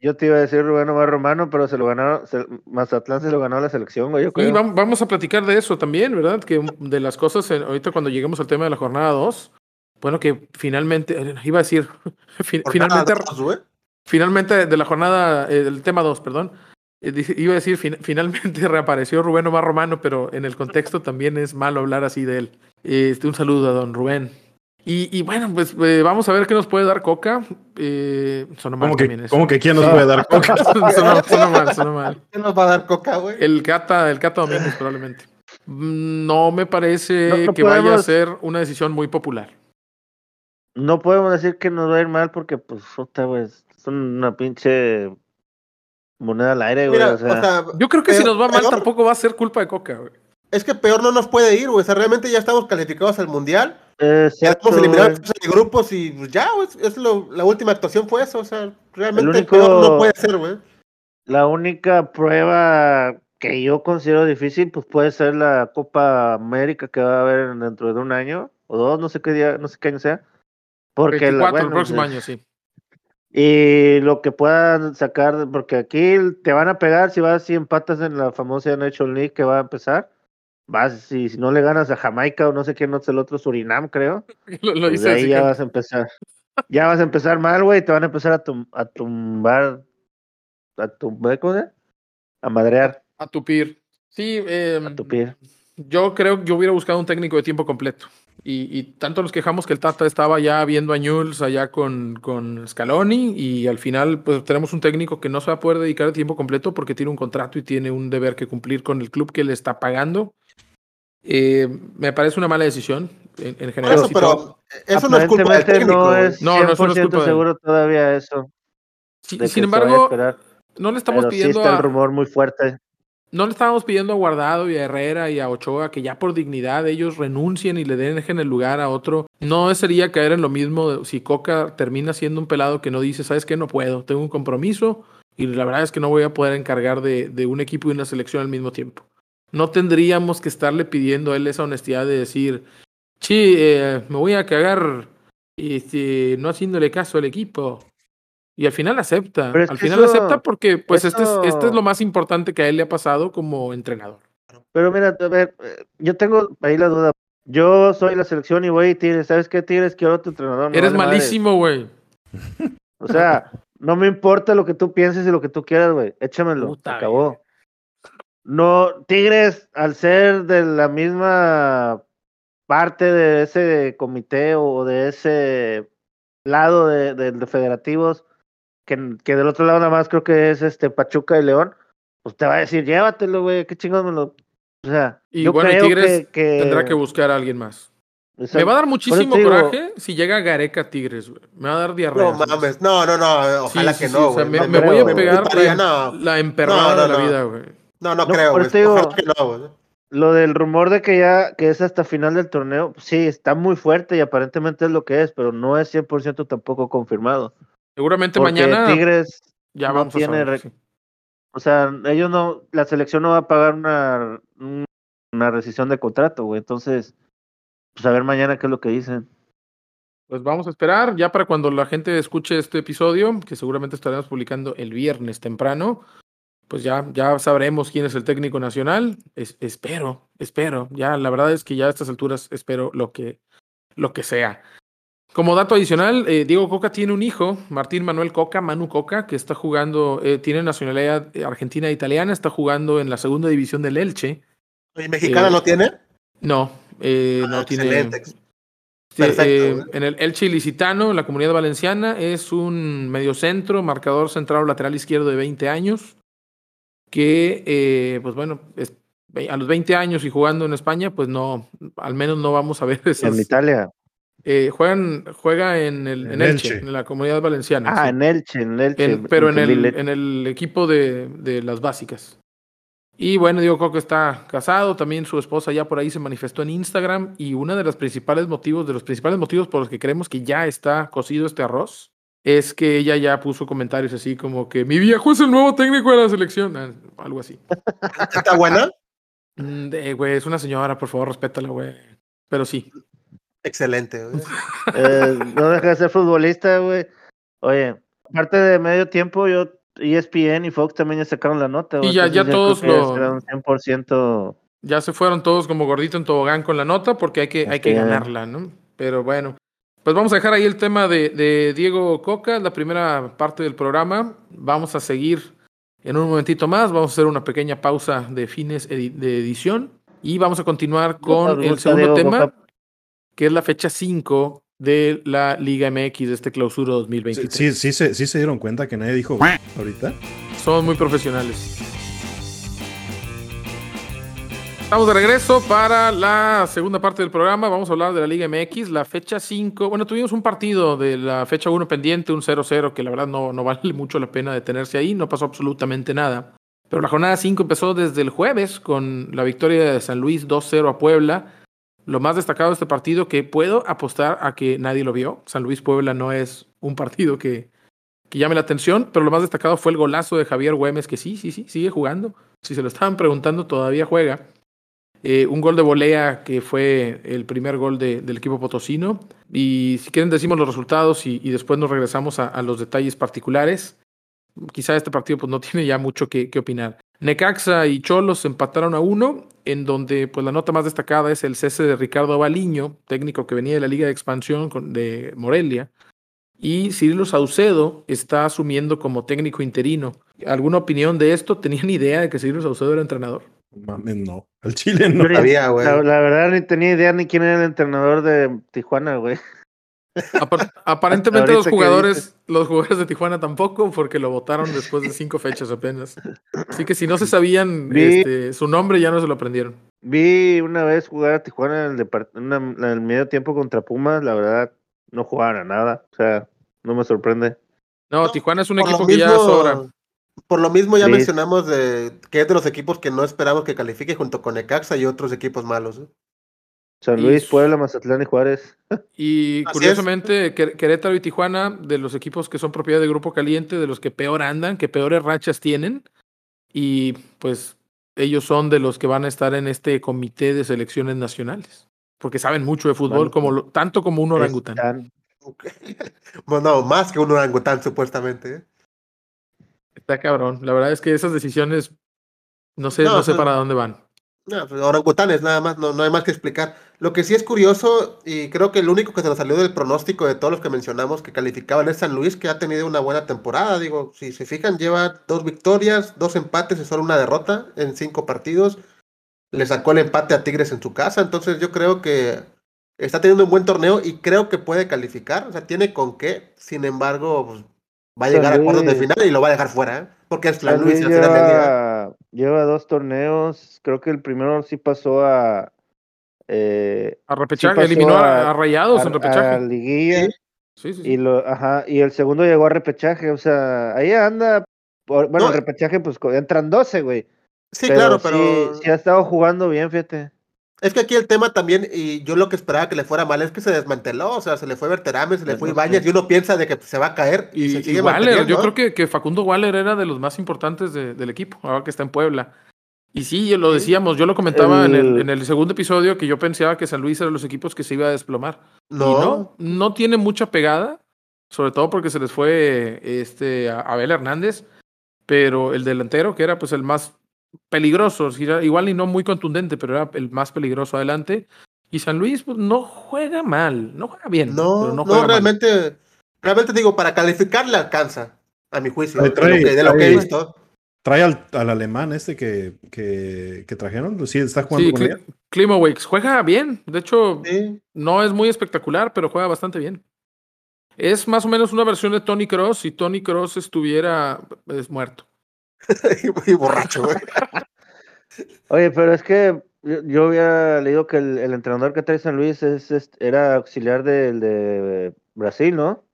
Yo te iba a decir Rubén Omar Romano, pero se lo ganó, se- Mazatlán se lo ganó a la selección, güey, vam- vamos a platicar de eso también, ¿verdad? Que de las cosas, ahorita cuando lleguemos al tema de la jornada 2, bueno, que finalmente, eh, iba a decir, fin- finalmente, dos, finalmente de la jornada, eh, del tema 2, perdón, eh, iba a decir, fin- finalmente reapareció Rubén Omar Romano, pero en el contexto también es malo hablar así de él. Este, un saludo a don Rubén. Y, y bueno, pues eh, vamos a ver qué nos puede dar Coca. Eh, sonó mal ¿Cómo que, también eso. cómo que quién nos puede dar coca? sonó, sonó mal, sonó mal. ¿Qué nos va a dar coca, güey? El Cata, el Cata Domínguez probablemente. Mm, No me parece No, no que vaya a ser una decisión muy popular. No podemos decir que nos va a ir mal porque, pues, puta, güey, es una pinche moneda al aire, güey. Mira, o sea, Yo creo que si nos va mal peor- tampoco va a ser culpa de Coca, güey. es que peor no nos puede ir, güey. O sea, realmente ya estamos calificados al mundial. eh, Ya exacto, estamos eliminados de grupos y pues, ya, güey. Es lo, la última actuación fue eso. O sea, realmente único- peor no puede ser, güey. La única prueba que yo considero difícil, pues puede ser la Copa América que va a haber dentro de un año o dos, no sé qué día, no sé qué año sea. Porque 24 la, el próximo año, sí. Y lo que puedan sacar, porque aquí te van a pegar si vas y empatas en la famosa Nation League que va a empezar. Vas, si, si no le ganas a Jamaica o no sé quién, no es el otro, Surinam, creo. Lo, lo Pues dice de ahí ya vas a empezar. Ya vas a empezar mal, güey, te van a empezar a, tum- a tumbar. A tumbar, ¿cómo se? A madrear, a tupir. Sí, eh, a tupir. yo creo que yo hubiera buscado un técnico de tiempo completo. Y, y tanto nos quejamos que el Tata estaba ya viendo a Newell's allá con, con Scaloni y al final pues tenemos un técnico que no se va a poder dedicar a tiempo completo porque tiene un contrato y tiene un deber que cumplir con el club que le está pagando. Eh, me parece una mala decisión en, en general. eso, pero eso no es culpa del técnico. no es No, no, eso no es 100% culpa de seguro todavía eso. Sí, sin embargo, esperar, no le estamos pero sí pidiendo está el a, rumor muy fuerte. No le estábamos pidiendo a Guardado y a Herrera y a Ochoa que ya por dignidad ellos renuncien y le dejen el lugar a otro. No sería caer en lo mismo si Coca termina siendo un pelado que no dice, ¿sabes qué? No puedo, tengo un compromiso y la verdad es que no voy a poder encargar de, de un equipo y una selección al mismo tiempo. No tendríamos que estarle pidiendo a él esa honestidad de decir, sí, eh, me voy a cagar este, no haciéndole caso al equipo. Y al final acepta. Pero al final eso- acepta porque pues este, es, este es lo más importante que a él le ha pasado como entrenador. Pero mira, a ver, yo tengo ahí la duda. Yo soy la selección y voy y Tigres. ¿Sabes qué, Tigres? Quiero otro entrenador. Eres vale malísimo, güey. O sea, no me importa lo que tú pienses y lo que tú quieras, güey. Échamelo. Puta se acabó. No, Tigres, al ser de la misma parte de ese comité o de ese lado de, de- de federativos, que, que del otro lado nada más creo que es este Pachuca y León, pues te va a decir, llévatelo, güey, qué chingón me lo. O sea, Y yo bueno, creo Tigres que, que- Tendrá que buscar a alguien más. o sea, Me va a dar muchísimo digo- coraje si llega Gareca Tigres, güey. Me va a dar diarrea. No mames, no, no, no, Sí, ojalá sí, que sí, no, o sea, me, No me creo, voy a pegar Estaría, la, no, la emperrada No, no, de la no. vida, güey. no, no No, creo, por güey. eso te digo- Ojalá que no, güey. Lo del rumor de que ya que es hasta final del torneo, sí, está muy fuerte y aparentemente es lo que es, pero no es 100% tampoco confirmado. Seguramente Porque mañana Tigres, ya no vamos a saber. sí. o sea, ellos no, la selección no va a pagar una, un- una rescisión de contrato, güey. Entonces, pues a ver mañana qué es lo que dicen. Pues vamos a esperar ya para cuando la gente escuche este episodio, que seguramente estaremos publicando el viernes temprano. Pues ya, ya sabremos quién es el técnico nacional. Es- espero, espero. Ya, la verdad es que ya a estas alturas espero lo que, lo que sea. Como dato adicional, eh, Diego Coca tiene un hijo, Martín Manuel Coca, Manu Coca, que está jugando, eh, tiene nacionalidad eh, argentina e italiana, está jugando en la segunda división del Elche. ¿Y mexicana Eh, no tiene? No, eh, Ah, no tiene. excelente, ex- Sí, Perfecto, eh, en el Elche Ilicitano, en la comunidad valenciana, es un mediocentro, marcador central o lateral izquierdo de 20 años, que, eh, pues bueno, es- a los 20 años y jugando en España, pues no, al menos no vamos a ver esas... En Italia. Eh, juegan, juega en, el, en En Elche, Elche. en la comunidad valenciana. Ah, sí. en Elche, en Elche. En- pero en el, en el equipo de, de las básicas. Y bueno, Diego Coca está casado, también su esposa ya por ahí se manifestó en Instagram y uno de los principales motivos, de los principales motivos por los que creemos que ya está cocido este arroz, es que ella ya puso comentarios así como que mi viejo es el nuevo técnico de la selección, ah, algo así. ¿Está buena? Mm, de- Güey, es una señora, por favor, respétala, güey. Pero sí. Excelente, güey. eh, no deja de ser futbolista, güey. Oye, aparte de medio tiempo, yo ESPN y Fox también ya sacaron la nota. Y ya, ya todos lo. 100%. Ya se fueron todos como gordito en tobogán con la nota porque hay que, hay que ganarla, ¿no? Pero bueno. Pues vamos a dejar ahí el tema de, de Diego Coca, la primera parte del programa. Vamos a seguir en un momentito más. Vamos a hacer una pequeña pausa de fines de edición y vamos a continuar con el segundo tema, que es la fecha 5 de la Liga MX de este clausura 2023. Sí, sí, sí, sí se dieron cuenta que nadie dijo ahorita. Son muy profesionales. Estamos de regreso para la segunda parte del programa. Vamos a hablar de la Liga MX, la fecha 5. Bueno, tuvimos un partido de la fecha 1 pendiente, un 0-0, que la verdad no, no vale mucho la pena detenerse ahí, no pasó absolutamente nada. Pero la jornada 5 empezó desde el jueves con la victoria de San Luis 2-0 a Puebla. Lo más destacado de este partido que puedo apostar a que nadie lo vio. San Luis Puebla no es un partido que, que llame la atención, pero lo más destacado fue el golazo de Javier Güemes, que sí, sí, sí, sigue jugando. Si se lo estaban preguntando, todavía juega. Eh, un gol de volea que fue el primer gol del equipo potosino. Y si quieren decimos los resultados y, después nos regresamos a, los detalles particulares. Quizá este partido pues, no tiene ya mucho que, opinar. Necaxa y Cholos empataron a uno, en donde pues, la nota más destacada es el cese de Ricardo Baliño, técnico que venía de la Liga de Expansión de Morelia. Y Cirilo Saucedo está asumiendo como técnico interino. ¿Alguna opinión de esto? ¿Tenían idea de que Cirilo Saucedo era entrenador? Mames, no. El Chile no. Sabía, güey. La, verdad ni tenía idea ni quién era el entrenador de Tijuana, güey. Aparentemente los jugadores, los jugadores de Tijuana tampoco, porque lo votaron después de cinco fechas apenas. Así que si no se sabían este, su nombre, ya no se lo aprendieron. Vi una vez jugar a Tijuana en el, en el medio tiempo contra Pumas, la verdad, no jugaban a nada. O sea, no me sorprende. No, Tijuana es un equipo que ya sobra. Por lo mismo ya mencionamos de que es de los equipos que no esperamos que califique junto con Ecaxa y otros equipos malos. ¿eh? San Luis, Puebla, Mazatlán y Juárez. Y curiosamente, Querétaro y Tijuana, de los equipos que son propiedad de Grupo Caliente, de los que peor andan, que peores rachas tienen. Y pues ellos son de los que van a estar en este comité de selecciones nacionales. Porque saben mucho de fútbol, como tanto como un orangután. bueno, más que un orangután, supuestamente. ¿eh? Está cabrón. La verdad es que esas decisiones no sé, no, sé pues, para dónde van. No, pues orangutanes, nada más, no, no hay más que explicar. Lo que sí es curioso, y creo que el único que se nos salió del pronóstico de todos los que mencionamos que calificaban es San Luis, que ha tenido una buena temporada. Digo, si se fijan, lleva dos victorias, dos empates y solo una derrota en cinco partidos. Le sacó el empate a Tigres en su casa, entonces yo creo que está teniendo un buen torneo y creo que puede calificar, o sea, tiene con qué. Sin embargo, pues, Va a llegar a cuartos de final y lo va a dejar fuera, ¿eh? Porque es la Luis lleva, lleva dos torneos, creo que el primero sí pasó a... Eh, a repechaje, eliminó a, Rayados en repechaje. A liguilla. Sí, sí, Y, lo, ajá, y el segundo llegó a repechaje, o sea, ahí anda, bueno, el repechaje pues entran 12, güey. Sí, claro, pero... sí ha estado jugando bien, fíjate. Es que aquí el tema también, y yo lo que esperaba que le fuera mal es que se desmanteló, o sea, se le fue Berterame, se le fue Ibañez, y uno piensa de que se va a caer y, se sigue Waller, yo creo que, que, Facundo Waller era de los más importantes del equipo, ahora que está en Puebla. Y sí, lo decíamos, yo lo comentaba en, el, en, el, segundo episodio que yo pensaba que San Luis era de los equipos que se iba a desplomar. No. no, no tiene mucha pegada, sobre todo porque se les fue este, a Abel Hernández, pero el delantero, que era pues el más peligroso, igual y no muy contundente, pero era el más peligroso adelante. Y San Luis pues, no juega mal, no juega bien. No, no, realmente, realmente digo, para calificar le alcanza, a mi juicio, de, lo que, he visto. Trae al, alemán este que, que, que trajeron, sí, está jugando sí, con juega bien, de hecho, no es muy espectacular, pero juega bastante bien. Es más o menos una versión de Tony Cross si Tony Cross estuviera es muerto. Muy borracho, güey. Oye, pero es que yo, había leído que el, entrenador que trae San Luis es, era auxiliar del de Brasil, ¿no?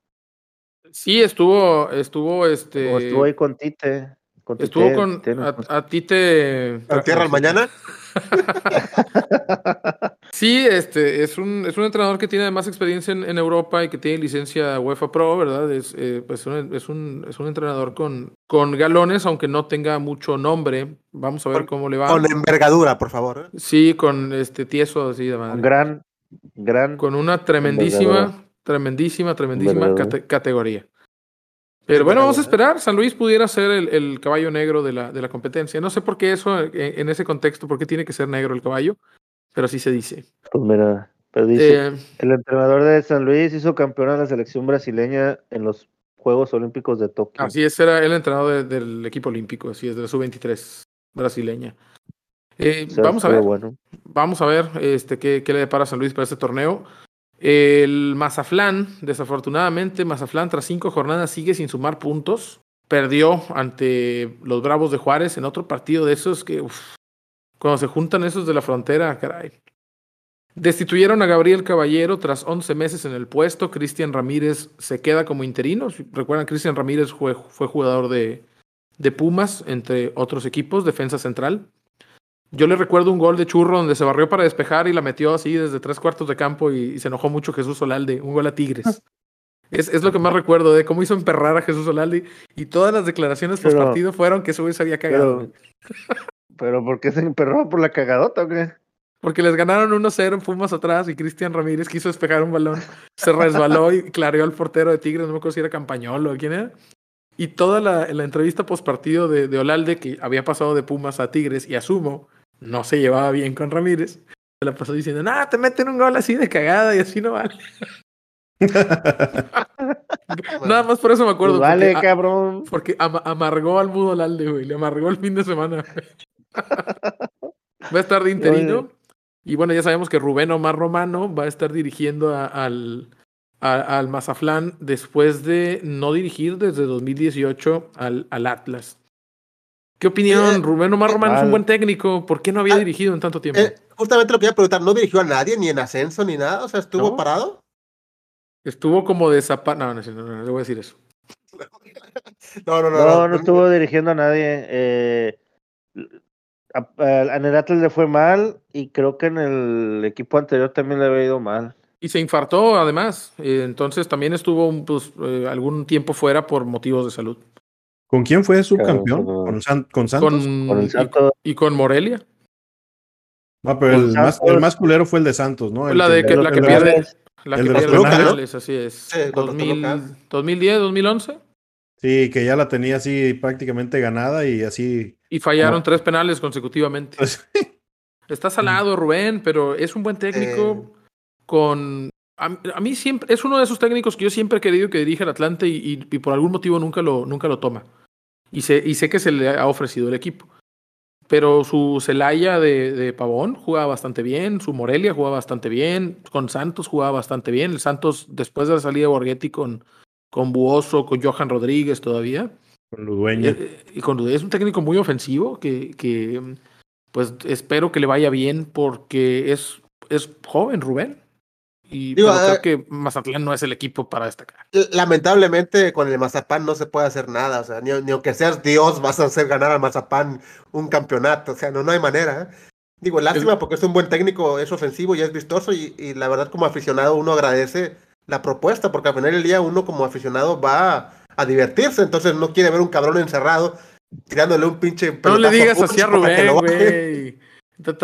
Sí, estuvo, estuvo este. estuvo ahí con Tite. estuvo con a, Tite. ¿A tierra al mañana? sí, este, es un, es un entrenador que tiene más experiencia en, Europa y que tiene licencia UEFA Pro, ¿verdad? Es, eh, pues un, es, un, es un entrenador con, con galones, aunque no tenga mucho nombre. Vamos a ver cómo le va. Con envergadura, por favor. ¿eh? Sí, con este tieso así de madre. Gran, gran. Con una tremendísima, tremendísima, tremendísima categoría. Pero bueno, vamos a esperar. San Luis pudiera ser el, el caballo negro de la, de la competencia. No sé por qué eso, en, en ese contexto, por qué tiene que ser negro el caballo, pero así se dice. Pues mira, pero dice, Eh, el entrenador de San Luis hizo campeón a la selección brasileña en los Juegos Olímpicos de Tokio. así es, era el entrenador de- del equipo olímpico, así es, de la sub-23 brasileña. Eh, O sea, vamos a ver. Bueno. Vamos a ver este, qué, qué le depara San Luis para este torneo. El Mazaflán, desafortunadamente, Mazaflán tras cinco jornadas sigue sin sumar puntos. Perdió ante los Bravos de Juárez en otro partido de esos que, uf, cuando se juntan esos de la frontera, caray. Destituyeron a Gabriel Caballero tras 11 meses en el puesto. Cristian Ramírez se queda como interino. Recuerdan, Cristian Ramírez fue, fue jugador de, de Pumas, entre otros equipos, defensa central. Yo le recuerdo un gol de churro donde se barrió para despejar y la metió así desde tres cuartos de campo y, y se enojó mucho Jesús Solalde, un gol a Tigres. Es, es lo que más recuerdo de cómo hizo emperrar a Jesús Solalde y todas las declaraciones post Pero- partido fueron que güey se había cagado. Pero, pero ¿por qué se emperró por la cagadota o qué? Porque les ganaron 1-0 en Pumas atrás y Cristian Ramírez quiso despejar un balón, se resbaló y clareó al portero de Tigres, no me acuerdo si era Campañolo o quién era. Y toda la, la entrevista post partido de, de Olalde, que había pasado de Pumas a Tigres y asumo no se llevaba bien con Ramírez, se la pasó diciendo, nah, te meten un gol así de cagada y así no vale. Nada más por eso me acuerdo. Pues vale, porque, cabrón. porque ama- amargó al mudo Olalde, güey. Le amargó el fin de semana. va a estar de interino. Y bueno, ya sabemos que Rubén Omar Romano va a estar dirigiendo a- al, a- al Mazaflán después de no dirigir desde 2018 al, al Atlas. ¿Qué opinión? Eh, Rubén Omar eh, Romano es un buen técnico. ¿Por qué no había Ah, dirigido en tanto tiempo? Eh, justamente lo que iba a preguntar, ¿no dirigió a nadie, ni en ascenso, ni nada? O sea, ¿estuvo No. parado? Estuvo como de zapa... No, no, no, no, no, le voy a decir eso. No, no, no. No, no estuvo dirigiendo a nadie. Eh, en el Atlas le fue mal y creo que en el equipo anterior también le había ido mal. Y se infartó además. Eh, entonces también estuvo un, pues, eh, algún tiempo fuera por motivos de salud. ¿Con quién fue subcampeón? Claro, ¿Con, San- con Santos? Con, Con el y- Santos. y con Morelia. Ah, pero el más, Santos. el más culero fue el de Santos, ¿no? El La de que- la pierde. La El que de los pierde los penales, ¿no? así es. Sí, contra 2000, Toluca. 2010, 2011. Sí, que ya la tenía así prácticamente ganada y así. Y fallaron tres penales consecutivamente. pues, Está salado Rubén, pero es un buen técnico con... A, a mí siempre... Es uno de esos técnicos que yo siempre he querido que dirija el Atlante y, y- y por algún motivo nunca lo, nunca lo toma. Y sé, y sé que se le ha ofrecido el equipo. Pero su Celaya de, de Pavón jugaba bastante bien, su Morelia jugaba bastante bien, con Santos jugaba bastante bien. El Santos, después de la salida de Borghetti con, con Buoso, con Johan Rodríguez todavía, con Ludueña. eh, y con es un técnico muy ofensivo que, que pues espero que le vaya bien porque es, es joven Rubén. Y Digo, pero eh, creo que Mazatlán no es el equipo para destacar. Lamentablemente con el Mazapán no se puede hacer nada, o sea, ni, ni aunque seas Dios vas a hacer ganar al Mazapán un campeonato, o sea, no, no hay manera. ¿eh? Digo, lástima porque es un buen técnico, es ofensivo y es vistoso y, y la verdad como aficionado uno agradece la propuesta porque al final del día uno como aficionado va a, divertirse, entonces no quiere ver un cabrón encerrado tirándole un pinche No le digas así a Rubén, güey.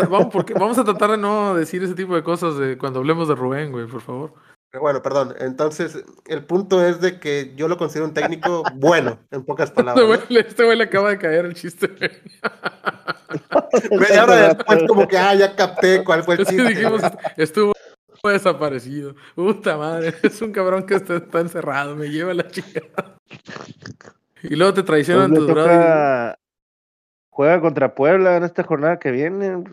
Vamos, porque, vamos a tratar de no decir ese tipo de cosas de cuando hablemos de Rubén, güey, por favor. Bueno, perdón, entonces el punto es de que yo lo considero un técnico bueno, en pocas Este palabras. este güey le acaba de caer el chiste. Media hora después como que, ah, ya capté cuál fue el Es que chiste. dijimos, estuvo desaparecido. Puta madre, es un cabrón que está, está encerrado, me lleva la chica. Y luego te traicionan tu le brother. toca- Juega contra Puebla en esta jornada que viene.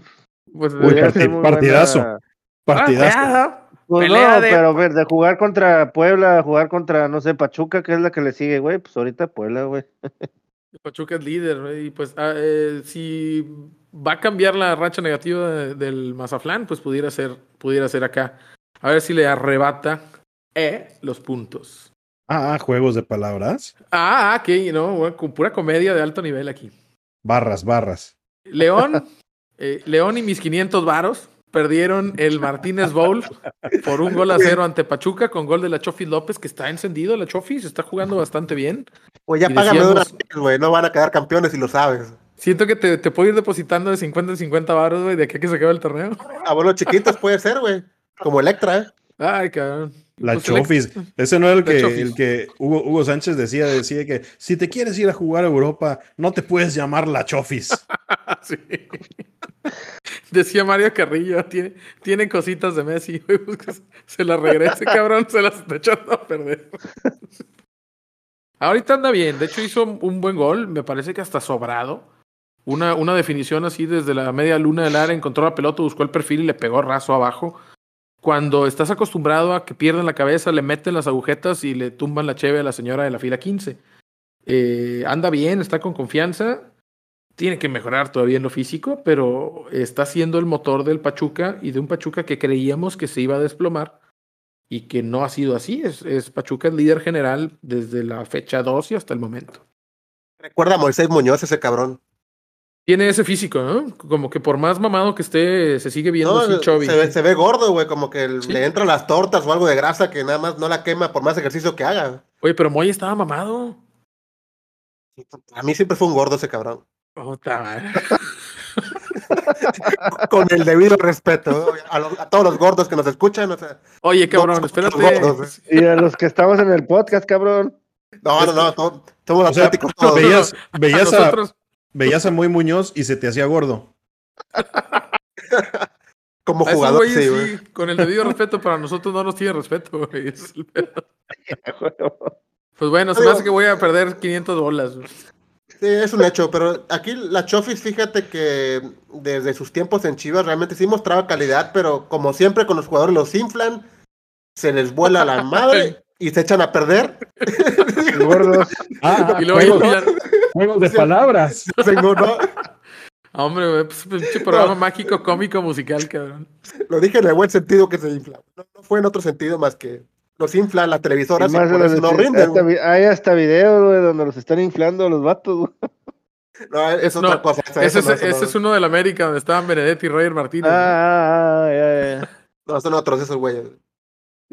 Pues, Uy, partidazo. buena- Partidazo. ah, Pues Pelea no, de- pero a ver, de jugar contra Puebla, jugar contra, no sé, Pachuca, que es la que le sigue, güey, pues ahorita Puebla, güey. Pachuca es líder, güey, y pues ah, eh, si va a cambiar la racha negativa de- del Mazaflán, pues pudiera ser, pudiera ser acá. A ver si le arrebata eh, los puntos. Ah, ah, juegos de palabras. Ah, ah, que no, con pura comedia de alto nivel aquí. Barras, barras. León, eh, León y mis 500 varos perdieron el Martínez Bowl por un gol a cero ante Pachuca con gol de la Chofis López, que está encendido la Chofis, está jugando bastante bien. Pues ya págame una güey, no van a quedar campeones y lo sabes. Siento que te, te puedo ir depositando de 50 en 50 varos, güey, de aquí a que se acabe el torneo. Abuelos chiquitos puede ser, güey. Como Electra, ¿eh? Ay, cabrón. La Pues, Chofis. Ese no era el que, Chofis. el que Hugo, Hugo Sánchez decía, decía que si te quieres ir a jugar a Europa, no te puedes llamar la Chofis. Sí. Decía Mario Carrillo, tiene, tiene cositas de Messi, pues se- se las regrese, cabrón, se las está echando a perder. Ahorita anda bien, de hecho hizo un buen gol, me parece que hasta sobrado. Una, una definición así desde la media luna del área, encontró la pelota, buscó el perfil y le pegó raso abajo. Cuando estás acostumbrado a que pierden la cabeza, le meten las agujetas y le tumban la cheve a la señora de la fila 15. Eh, anda bien, está con confianza tiene que mejorar todavía en lo físico, pero está siendo el motor del Pachuca y de un Pachuca que creíamos que se iba a desplomar y que no ha sido así. Es, es Pachuca el líder general desde la fecha 2 y hasta el momento. Recuerda a Moisés Muñoz, ese cabrón. Tiene ese físico, ¿no? Como que por más mamado que esté, se sigue viendo No, así chubby. se, ve, se ve gordo, güey, como que el- Sí. le entran las tortas o algo de grasa que nada más no la quema por más ejercicio que haga. Oye, pero Moy estaba mamado. A mí siempre fue un gordo ese cabrón. Puta madre. Con el debido respeto a, los- a todos los gordos que nos escuchan. O sea, Oye, cabrón, No, espérate. gordos, Y a los que estamos en el podcast, cabrón. no, no, no, somos O sea, atléticos todos. veías, A veías, a, nosotros, veías a Muy Muñoz y se te hacía gordo. Como jugador, güeyes sí, sí, güey. con el debido respeto, para nosotros no nos tiene respeto, güey. Ese es el pedo. Pues bueno, se me hace que voy a perder 500 bolas. güey. Sí, es un hecho, pero aquí la Chofis, fíjate que desde sus tiempos en Chivas realmente sí mostraba calidad, pero como siempre con los jugadores los inflan, se les vuela la madre y se echan a perder. Gordos. Ah, Y luego juegos, de palabras. Tengo, ¿no? Ah, Hombre, güey, pues pinche programa mágico, cómico, musical, cabrón. Lo dije en el buen sentido que se infla. No, no fue en otro sentido más que los inflan las televisoras y, Y más por de eso no rinden. hasta hay hasta videos, güey, donde los están inflando los vatos, güey. No, es No, otra cosa. o sea, Ese, eso no, es, eso ese no- es uno del América, donde estaban Benedetti y Roger Martínez. ¿no? Ah, ah, ah, ya, ya. no, son otros esos güeyes.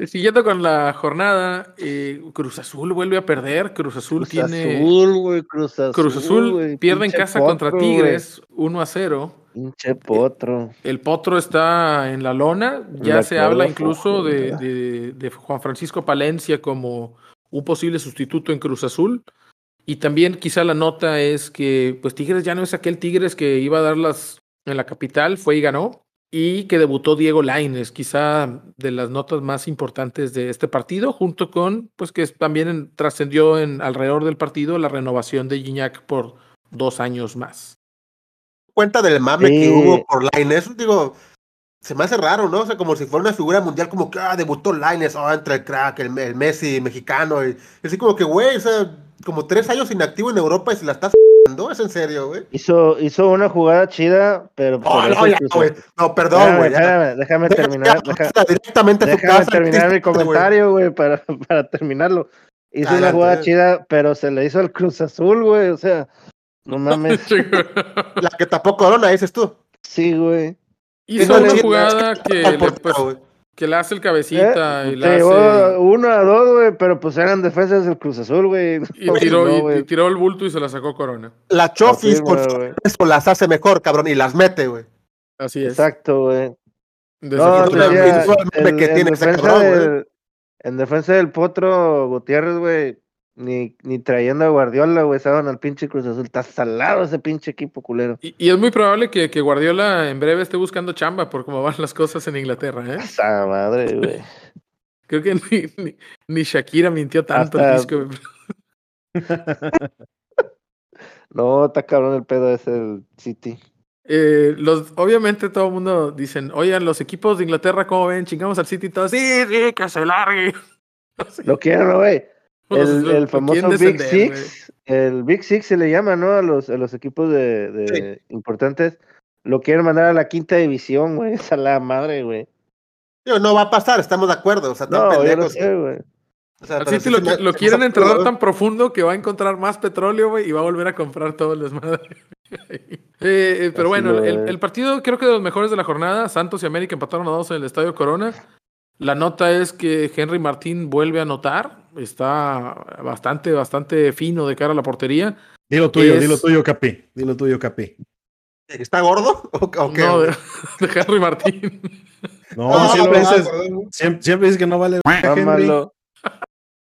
Siguiendo con la jornada, eh, Cruz Azul vuelve a perder. Cruz Azul Cruz tiene. Azul, Cruz Azul. Cruz Azul pierde en casa potro, contra. Tigres 1 a 0. Pinche potro. El Potro está en la lona. Ya La se habla incluso de, de- de Juan Francisco Palencia como un posible sustituto en Cruz Azul. Y también quizá la nota es que pues Tigres ya no es aquel Tigres que iba a darlas en la capital, fue y ganó. Y que debutó Diego Laines, quizá de las notas más importantes de este partido, junto con, pues que también en- trascendió en alrededor del partido la renovación de Gignac por dos años más. Cuenta del mame que hubo por Lainez, digo, se me hace raro, ¿no? O sea, como si fuera una figura mundial, como que, ah, debutó Lainez, ah, entre el crack, el, el Messi mexicano, y, y así como que, güey, o sea, como tres años inactivo en Europa y se la está ¿no? Es en serio, güey. Hizo, hizo una jugada chida, pero Oh, no, ya, No, perdón, güey. déjame terminar, deja- está directamente a su déjame casa, terminar mi comentario, güey, para, para terminarlo. Hizo una jugada chida, pero se le hizo al Cruz Azul, güey, o sea, no mames, La que tapó Corona, dices tú. sí, güey. Hizo una jugada que pues, que le hace el cabecita Eh, y se le llevó hace uno a dos, güey, pero pues eran defensas del Cruz Azul, güey. y No, no, y- y tiró el bulto y se la sacó Corona. La Chofis, por Confirma, su güey. eso las hace mejor, cabrón, y las mete, güey. Así es. Exacto, güey. No, en defensa del Potro Gutiérrez, güey, ni, ni trayendo a Guardiola, güey, estaban al pinche Cruz Azul. Está salado ese pinche equipo culero. Y, y es muy probable que, que Guardiola en breve esté buscando chamba por cómo van las cosas en Inglaterra. ¿eh? Esa madre, güey. Creo que ni, ni, ni Shakira mintió tanto. Hasta- el disco. No, está cabrón el pedo ese del City. Eh, los, obviamente todo el mundo dicen, oigan, los equipos de Inglaterra, ¿cómo ven? Chingamos al City y todos, sí, sí, que se largue. Lo quiero, güey. El, famoso Big Six, el Big Six se le llama, ¿no? A los, a los equipos de, de importantes. Lo quieren mandar a la quinta división, güey. Esa la madre, güey. No va a pasar, estamos de acuerdo. O sea, tan No, yo lo pendejos. sé, güey. O sea, lo, quieren enterrar tan profundo que va a encontrar más petróleo, güey, y va a volver a comprar todo el desmadre. Eh, eh, pero Así bueno, el partido creo que de los mejores de la jornada, Santos y América empataron a dos en el Estadio Corona. La nota es que Henry Martín vuelve a anotar, está bastante, bastante fino de cara a la portería. Dilo tuyo, Es- dilo tuyo, Capi. Dilo tuyo, Capi. ¿Está gordo? ¿O, o qué? No, de, de Henry Martín. No, Ah, siempre, pero- dices, siempre, siempre dices que no vale Henry.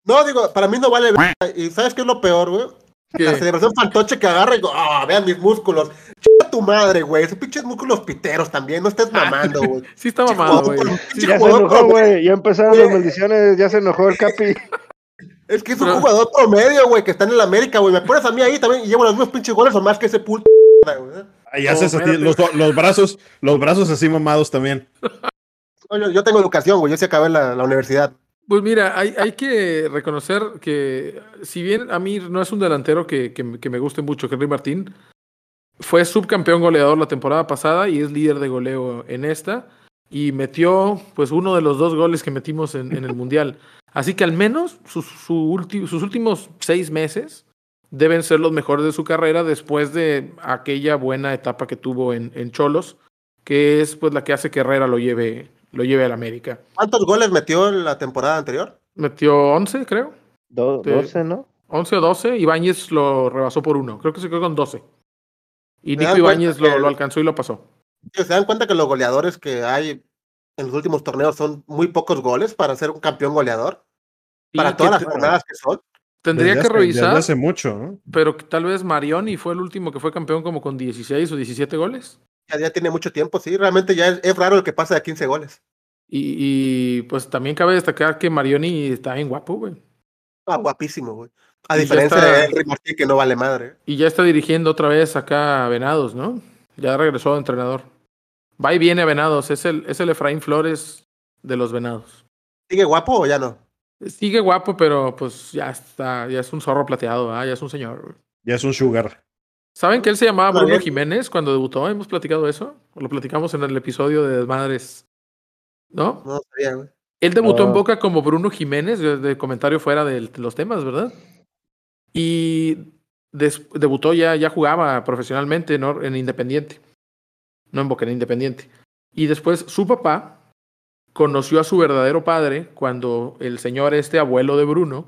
No, digo, para mí no vale. ¿Y sabes qué es lo peor, güey? La celebración fantoche que agarra y digo, ah, vean mis músculos. Chica tu madre, güey. Esos pinches músculos piteros también. No estés mamando, güey. sí está mamado, güey. Sí, Ya se enojó, güey. Ya empezaron las maldiciones. Ya se enojó el Capi. Es que es un jugador promedio, güey, que está en el América, güey. Me pones a mí ahí también y llevo los mismos pinches goles o más que ese güey. Ahí haces No, así, los, los brazos, los brazos así mamados también. No, Yo, yo tengo educación, güey. Yo sí acabé la, la universidad. Pues mira, hay, hay que reconocer que si bien a mí no es un delantero que, que- que me guste mucho, Henry Martín, fue subcampeón goleador la temporada pasada y es líder de goleo en esta y metió pues uno de los dos goles que metimos en, en el Mundial. Así que al menos sus, su ulti- sus últimos seis meses deben ser los mejores de su carrera después de aquella buena etapa que tuvo en, en Cholos, que es pues la que hace que Herrera lo lleve, lo lleve al América. ¿Cuántos goles metió en la temporada anterior? Metió 11, creo. Do- Sí. 12, ¿no? 11 o 12, Ibáñez lo rebasó por uno. Creo que se quedó con 12. Y ¿Te Nico Ibáñez lo, alcanzó y lo pasó. ¿Se dan cuenta que los goleadores que hay en los últimos torneos son muy pocos goles para ser un campeón goleador? Para todas las jornadas que son. Tendría Desde que revisar, hace mucho, ¿no? pero tal vez Marioni fue el último que fue campeón como con 16 o 17 goles. Ya, ya tiene mucho tiempo, sí. Realmente ya es, es raro el que pasa de 15 goles. Y, y, pues también cabe destacar que Marioni está bien guapo, güey. Ah, guapísimo, güey. A Y diferencia está- de Henry Martín, que no vale madre. Y ya está dirigiendo otra vez acá a Venados, ¿no? Ya regresó de entrenador. Va y viene a Venados, es el, es el Efraín Flores de los Venados. ¿Sigue guapo o ya no? Sigue guapo, pero pues ya está, ya es un zorro plateado, ¿ah? ya es un señor. Ya es un sugar. ¿Saben que él se llamaba Bruno bien. Jiménez cuando debutó? ¿Hemos platicado eso? ¿O lo platicamos en el episodio de Desmadres? ¿No? No sabía, güey. Él debutó en. Boca como Bruno Jiménez, de, de comentario fuera de los temas, ¿verdad? Y des- debutó ya, ya jugaba profesionalmente ¿no? en Independiente. No en Boca, en Independiente. Y después su papá conoció a su verdadero padre cuando el señor, este abuelo de Bruno,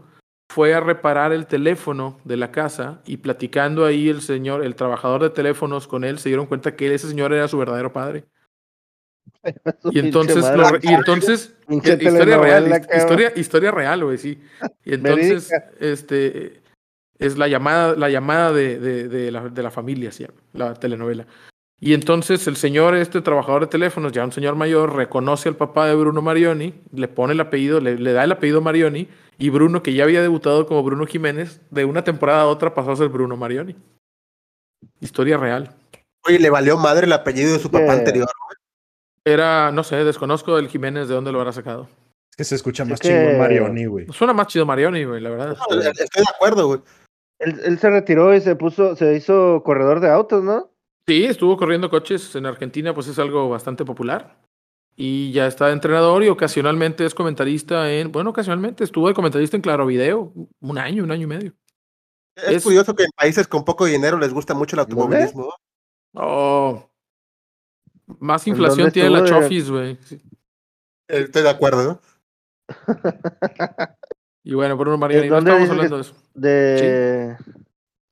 fue a reparar el teléfono de la casa y platicando ahí el señor, el trabajador de teléfonos con él, se dieron cuenta que ese señor era su verdadero padre. Y entonces, lo y entonces historia real, historia, historia real, güey, sí. Y entonces, este, es la llamada, la llamada de, de, de la, de la familia, llama, la telenovela. Y entonces el señor, este trabajador de teléfonos, ya un señor mayor, reconoce al papá de Bruno Marioni, le pone el apellido, le, le da el apellido Marioni, y Bruno, que ya había debutado como Bruno Jiménez, de una temporada a otra pasó a ser Bruno Marioni. Historia real. Oye, le valió madre el apellido de su papá Yeah. anterior. Era, no sé, desconozco el Jiménez de dónde lo habrá sacado. Es que se escucha Es más que- chingón Marioni, güey. Suena más chido Marioni, güey, la verdad. No, Estoy de acuerdo, güey. Él, él se retiró y se puso, se hizo corredor de autos, ¿no? Sí, estuvo corriendo coches en Argentina, pues es algo bastante popular. Y ya está de entrenador y ocasionalmente es comentarista en, bueno, ocasionalmente estuvo de comentarista en Claro Video, un año, un año y medio. Es, Es- curioso que en países con poco dinero les gusta mucho el automovilismo. ¿no? Oh, más ¿En inflación dónde tiene la Chofis, güey. Sí. Eh, Estoy de acuerdo, ¿no? Y bueno, Bruno Mariani, no dónde estamos hablando de eso. De.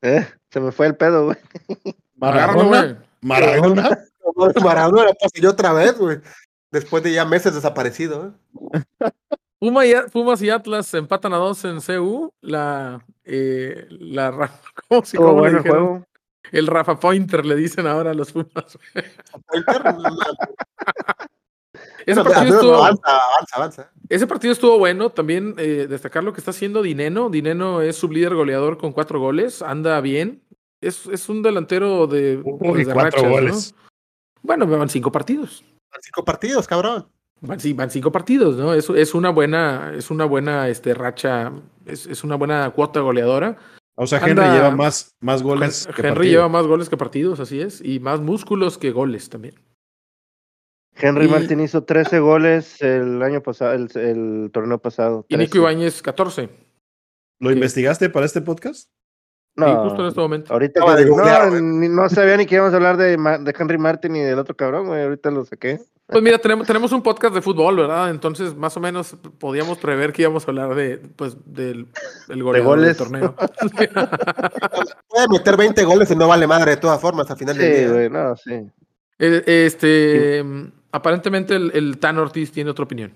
Eh, se me fue el pedo, güey. Maradona. Maradona. Maradona la poseyó otra vez, güey. Después de ya meses desaparecido, ¿eh? Puma y- Pumas y Atlas empatan a dos en CU. La, eh, la, ¿cómo se bueno el dijeron? juego. El Rafa Pointer le dicen ahora a los Pumas. Ese partido, estuvo, Avanza, avanza, avanza. ese partido estuvo bueno. También eh, destacar lo que está haciendo Dineno. Dineno es sublíder goleador con cuatro goles. Anda bien. Es, es un delantero de, Uy, pues, de cuatro rachas, ¿no? goles. Bueno, van cinco partidos. Cinco partidos, cabrón. Van, sí, van cinco partidos, ¿no? Es, es una buena, es una buena este, racha, es, es una buena cuota goleadora. O sea, Henry Anda- lleva más, más goles. Hen- que Henry partidos. lleva más goles que partidos, así es, y más músculos que goles también. Henry Y- Martín hizo 13 goles el año pasado, el, el torneo pasado. Y Nico 13. Ibáñez, 14. ¿Lo Sí. investigaste para este podcast? No, Sí, justo en este momento. ahorita de googlear, no, ni- no sabía ni que íbamos a hablar de, de Henry Martin y del otro cabrón, güey. Ahorita lo saqué. Pues mira, tenemos, tenemos un podcast de fútbol, ¿verdad? Entonces, más o menos podíamos prever que íbamos a hablar de, pues, del, del goleador del goles. torneo. Puede meter 20 goles y no vale madre de todas formas al final del Sí, día. güey, no, sí. Eh, Este, aparentemente el, el Tan Ortiz tiene otra opinión.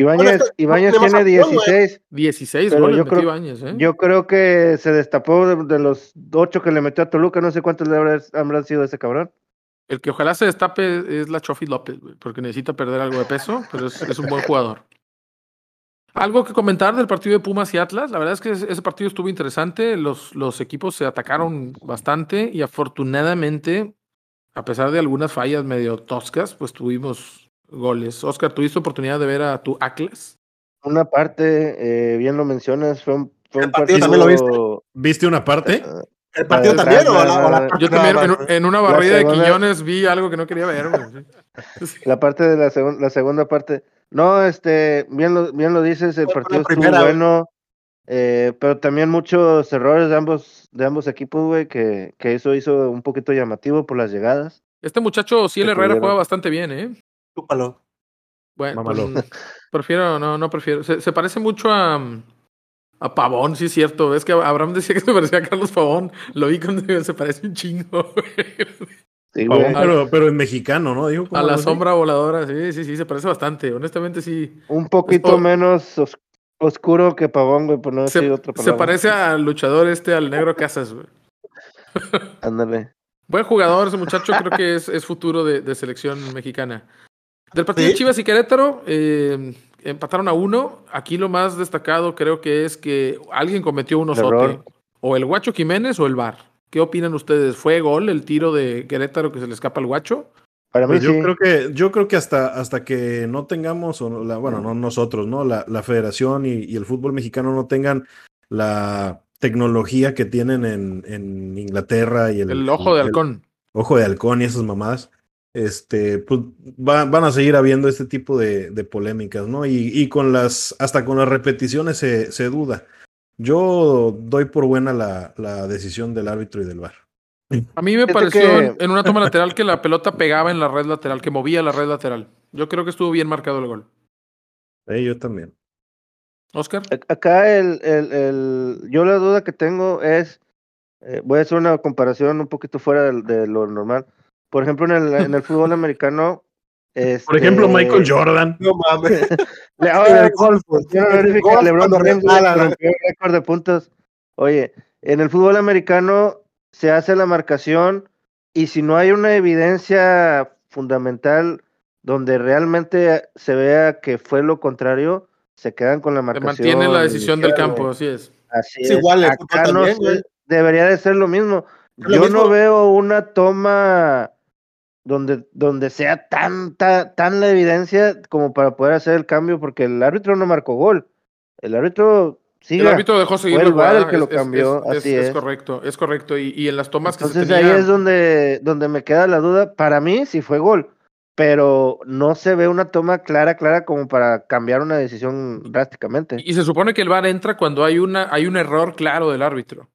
Ibáñez, Ibáñez tiene tiene más acción, güey. 16. 16 Pero goles yo metió creo- Ibáñez, ¿eh? Yo creo que se destapó de, de los 8 que le metió a Toluca. No sé cuántos le habrá- habrán sido ese cabrón. El que ojalá se destape es la Chofi López, porque necesita perder algo de peso, pero es, es un buen jugador. Algo que comentar del partido de Pumas y Atlas. La verdad es que ese ese partido estuvo interesante. Los, los equipos se atacaron bastante y afortunadamente, a pesar de algunas fallas medio toscas, pues tuvimos goles. Oscar, ¿tuviste oportunidad de ver a tu Atlas? Una parte, eh, bien lo mencionas, fue un, fue ¿El un partido partido. también ¿Viste una parte? eh, ¿El partido La- también o la- la, o la la- parte Yo también en, una barrida de segunda- Quiñones vi algo que no quería ver. La parte de la, segun- la segunda parte. No, este, bien lo, bien lo dices, el Fue partido estuvo bueno, eh, pero también muchos errores de ambos, de ambos equipos, güey, que, que eso hizo un poquito llamativo por las llegadas. Este muchacho, Ciel Herrera, tuvieron. juega bastante bien, ¿eh? Chúpalo. Bueno, Mámalo. pues, prefiero, no, no prefiero. Se, se parece mucho a, a Pavón, sí es cierto. Es que Abraham decía que se parecía a Carlos Pavón. Lo vi cuando se parece un chingo. güey. Sí, Pavón, güey. pero, pero en mexicano, ¿no? Dijo A la así. sombra voladora, sí, sí, sí, se parece bastante. Honestamente, sí. Un poquito menos os- oscuro que Pavón, güey, por no decir Se, otra se palabra. parece al luchador este, al negro Casas, güey. Ándale. Buen jugador ese muchacho, creo que es, es futuro de, de selección mexicana. Del partido de Sí. Chivas y Querétaro, eh, empataron a uno. Aquí lo más destacado creo que es que alguien cometió un osote. Error. O el Guacho Jiménez o el VAR. ¿Qué opinan ustedes? ¿Fue gol el tiro de Querétaro que se le escapa al Guacho? Para mí Pues yo sí. creo que, yo creo que hasta, hasta que no tengamos, o la, bueno, no nosotros, ¿no? La, la federación y, y el fútbol mexicano no tengan la tecnología que tienen en, en Inglaterra y el, El ojo de el- halcón. ojo de halcón y esas mamadas, este, pues va- van a seguir habiendo este tipo de, de polémicas, ¿no? Y, y con las, hasta con las repeticiones se, se duda. Yo doy por buena la, la decisión del árbitro y del VAR. A mí me pareció que- en, una toma lateral que la pelota pegaba en la red lateral, que movía la red lateral. Yo creo que estuvo bien marcado el gol. Eh, yo también. Oscar. Acá el, el, el, yo la duda que tengo es, eh, voy a hacer una comparación un poquito fuera de, de lo normal. Por ejemplo, en el, en el fútbol americano, Por ejemplo, este, Michael Jordan. No mames. le- En ahora, el golf, quiero En el verificar, golf, LeBron James récord de puntos. Oye, en el fútbol americano se hace la marcación y si no hay una evidencia fundamental donde realmente se vea que fue lo contrario, se quedan con la Se marcación. mantiene la decisión del campo, así es. Así Es es. igual Acá no también, güey. debería de ser lo mismo. Es lo Yo mismo. no veo una toma donde, donde sea tanta, tan la evidencia como para poder hacer el cambio, porque el árbitro no marcó gol. El árbitro sigue. El árbitro dejó seguir el VAR jugada. el que lo es- es- cambió, es- así es es. correcto, es correcto. Y, y en las tomas que Entonces se ahí tenía, es donde, donde me queda la duda. Para mí sí fue gol, pero no se ve una toma clara, clara como para cambiar una decisión drásticamente. Y se supone que el VAR entra cuando hay una hay un error claro del árbitro.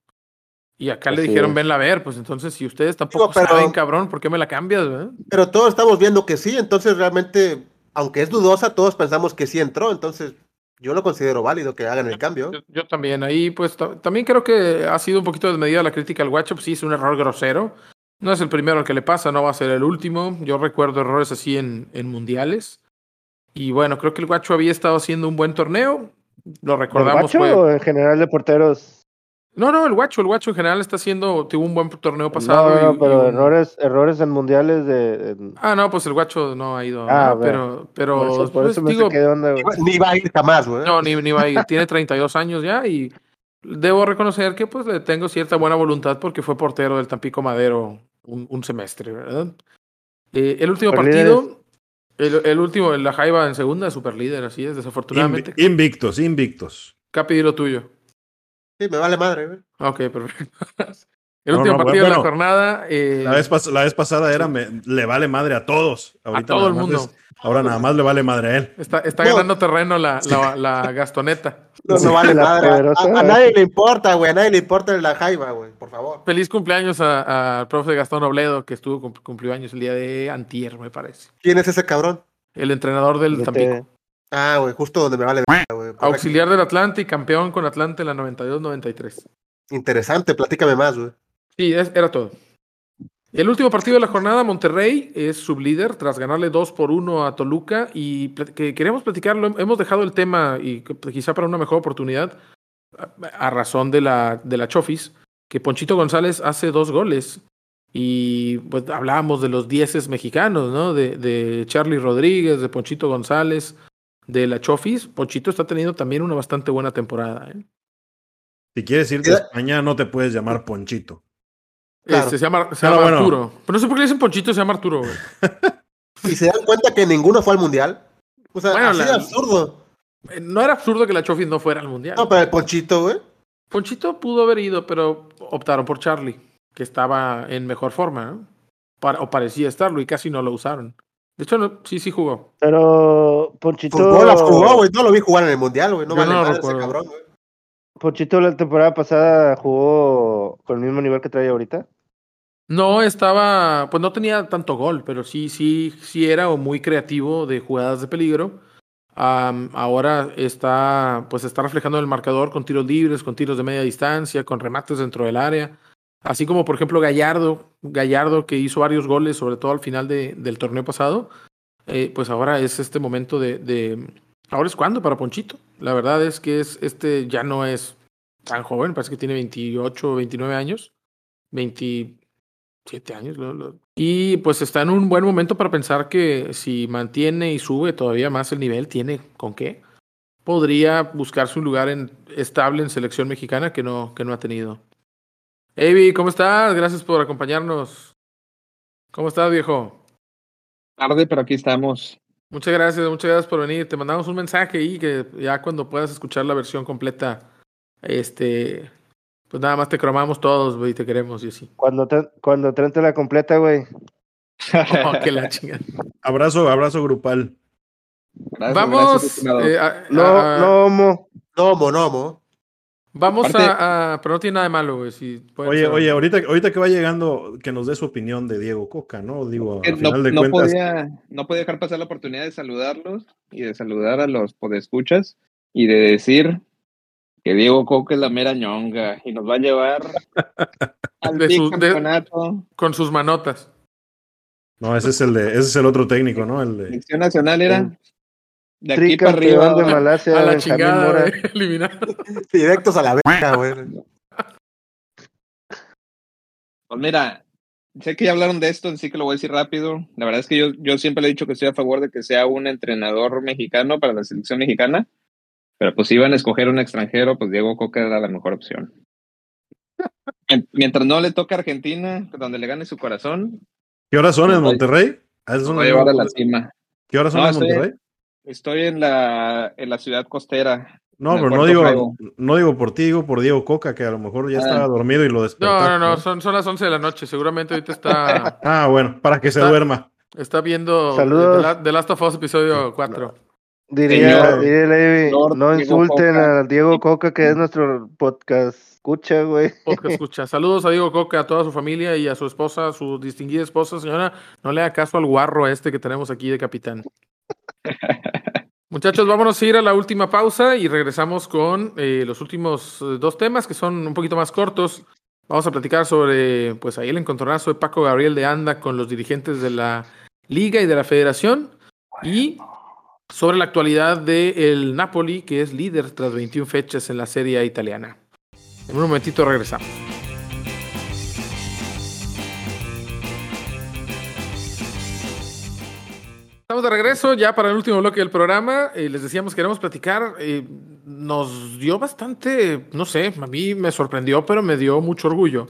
Y acá le Así dijeron, es. venla a ver, pues entonces si ustedes tampoco Digo, pero- saben, cabrón, ¿por qué me la cambias? verdad? Pero todos estamos viendo que sí, entonces realmente, aunque es dudosa, todos pensamos que sí entró, entonces yo lo considero válido que hagan el cambio. Yo, yo también, ahí pues ta- también creo que ha sido un poquito desmedida la crítica al guacho, pues sí, es un error grosero. No es el primero al que le pasa, no va a ser el último. Yo recuerdo errores así en, en mundiales. Y bueno, creo que el guacho había estado haciendo un buen torneo. Lo ¿El recordamos. Guacho fue- o en general de porteros? No, no, el guacho, el guacho en general está haciendo, tuvo un buen torneo pasado. no, no, y- y pero un- errores, errores en mundiales de. en- Ah, no, pues el guacho no ha ido. Ah, pero, pero por eso, por pues, eso me digo, onda. Ni va a ir jamás, güey. no, ni, ni va a ir. Tiene 32 años ya y debo reconocer que pues le tengo cierta buena voluntad porque fue portero del Tampico Madero un, un semestre, ¿verdad? Eh, el último partido, el, el último, la Jaiba en segunda, super líder, así es, desafortunadamente. Invi- invictos, invictos. Capi, di lo tuyo. Sí, me vale madre, güey. Ok, perfecto. El No, último no, partido de la jornada. eh, La vez, pas- la vez pasada era me- le vale madre a todos. Ahorita todo nada el mundo. es- ahora nada más le vale madre a él. está está No. ganando terreno la, la, la gastoneta. No, no vale madre. A, a- a nadie le importa, güey. A nadie le importa la jaiba, güey. Por favor. Feliz cumpleaños a- al profe Gastón Obledo, que estuvo cum- cumplió años el día de Antier, me parece. ¿Quién es ese cabrón? El entrenador del. Tampico. Ah, güey, justo donde me vale. Correcto. Auxiliar del Atlante y campeón con Atlante en la 92-93. Interesante, platícame más, güey. Sí, es- era todo. El último partido de la jornada, Monterrey es sublíder tras ganarle 2 por 1 a Toluca y pla- que queremos platicarlo. Hemos dejado el tema y quizá para una mejor oportunidad, a, a razón de la, de la Chofis, que Ponchito González hace dos goles. Y pues hablábamos de los dieces mexicanos, ¿no? De, de Charlie Rodríguez, de Ponchito González, de la Chofis. Ponchito está teniendo también una bastante buena temporada. ¿eh? Si quieres irte a Mira- España, no te puedes llamar Ponchito. Claro. Este, se llama, se llama bueno. Arturo. Pero no sé por qué le dicen Ponchito, se llama Arturo. güey. ¿Y se dan cuenta que ninguno fue al mundial? O sea, Bueno, así la- de absurdo. Eh, No era absurdo que la Chofis no fuera al mundial. No, pero el Ponchito, güey. Ponchito pudo haber ido, pero optaron por Charlie, que estaba en mejor forma, ¿no? Para- o parecía estarlo y casi no lo usaron. De hecho, no- sí, sí jugó. Pero Ponchito. Fútbol jugó, güey. No lo vi jugar en el mundial, güey. No Yo vale no ese recuerdo. cabrón, güey. Ponchito la temporada pasada jugó con el mismo nivel que trae ahorita. No estaba, pues no tenía tanto gol, pero sí, sí, sí era muy creativo de jugadas de peligro. Ahora está, pues está reflejando en el marcador con tiros libres, con tiros de media distancia, con remates dentro del área. Así como, por ejemplo, Gallardo, Gallardo que hizo varios goles, sobre todo al final de- del torneo pasado. eh, pues ahora es este momento de, Ahora es cuando para Ponchito. La verdad es que es este ya no es tan joven, parece que tiene 28 o 29 años. 27 años. Y pues está en un buen momento para pensar que si mantiene y sube todavía más el nivel, tiene con qué. Podría buscarse un lugar en, estable en selección mexicana que no, que no ha tenido. Evi, ¿cómo estás? Gracias por acompañarnos. ¿Cómo estás, viejo? Tarde, pero aquí estamos. Muchas gracias, muchas gracias por venir. Te mandamos un mensaje ahí que ya cuando puedas escuchar la versión completa, este, pues nada más te cromamos todos, güey, y te queremos y así. Cuando, te, cuando Trente la completa, güey. Oh, que la chingada. Abrazo, abrazo grupal. Gracias, Vamos, gracias, estimado. eh, a- No, a- no, mo. Nomo, nomo. Vamos Aparte- a, a- pero no tiene nada de malo, güey. Si Oye, ser- oye, ahorita, ahorita que va llegando, que nos dé su opinión de Diego Coca, ¿no? Digo, al no, final de no cuentas, podía, no podía dejar pasar la oportunidad de saludarlos y de saludar a los podescuchas y de decir que Diego Coca es la mera ñonga y nos va a llevar al De su- de- bicampeonato. con sus manotas. no, ese es el de, ese es el otro técnico, ¿no? El de, Selección nacional era de aquí para arriba. de. Malasia, a la Benjamín chingada, Mora. eliminado. Directos a la verga, güey. Pues mira, sé que ya hablaron de esto, así que lo voy a decir rápido. La verdad es que yo, yo siempre le he dicho que estoy a favor de que sea un entrenador mexicano para la selección mexicana. Pero pues si iban a escoger un extranjero, pues Diego Coca era la mejor opción. Mien- Mientras no le toque a Argentina, donde le gane su corazón, ¿Qué horas son en Voy- Monterrey? ¿A esas nos son va a llevar a la cima. ¿Qué horas son No, en estoy- Monterrey? Estoy en la, en la ciudad costera. No, pero no digo, no digo por ti, digo por Diego Coca, que a lo mejor ya Ah. estaba dormido y lo No, despertaste. no, no, son, son las 11 de la noche. Seguramente ahorita está, Ah, bueno, para que se Está- duerma. está viendo Saludos. The, La- The Last of Us episodio 4. Diría, diría Levi, no insulten Coca. a Diego Coca, que es nuestro podcast. Escucha, güey. Podcast escucha. Saludos a Diego Coca, a toda su familia y a su esposa, su distinguida esposa, señora. No le haga caso al guarro este que tenemos aquí de capitán. Muchachos, vámonos a ir a la última pausa y regresamos con eh, los últimos eh, dos temas que son un poquito más cortos. Vamos a platicar sobre, pues ahí el encontronazo de Paco Gabriel de Anda con los dirigentes de la Liga y de la Federación y sobre la actualidad del Napoli, que es líder tras 21 fechas en la Serie A italiana. En un momentito regresamos. Estamos de regreso ya para el último bloque del programa. Eh, les decíamos que queremos platicar. eh, nos dio bastante, no sé, a mí me sorprendió, pero me dio mucho orgullo.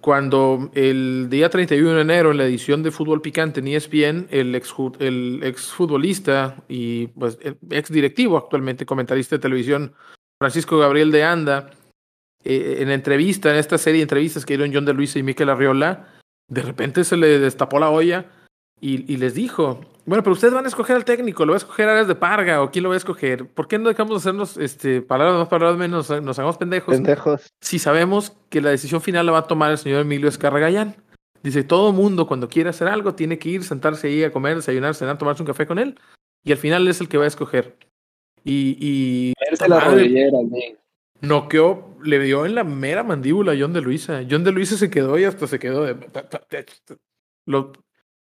Cuando el día 31 de enero, en la edición de Fútbol Picante en ESPN, el ex, el ex futbolista y pues, ex directivo, actualmente comentarista de televisión, Francisco Gabriel de Anda, eh, en entrevista, en esta serie de entrevistas que dieron John de Luisa y Miquel Arriola, de repente se le destapó la olla y, y, les dijo, bueno, pero ustedes van a escoger al técnico, lo va a escoger Arias de Parga o quién lo va a escoger. ¿Por qué no dejamos de hacernos este, palabras más, palabras menos, nos hagamos pendejos? Pendejos. Si sabemos que la decisión final la va a tomar el señor Emilio Escarragayán. Dice, todo mundo cuando quiere hacer algo tiene que ir, sentarse ahí a comer, desayunar, cenar, tomarse un café con él. Y al final es el que va a escoger. Y... y la rodillera, noqueó, le dio en la mera mandíbula a John de Luisa. John de Luisa se quedó y hasta se quedó de... Lo,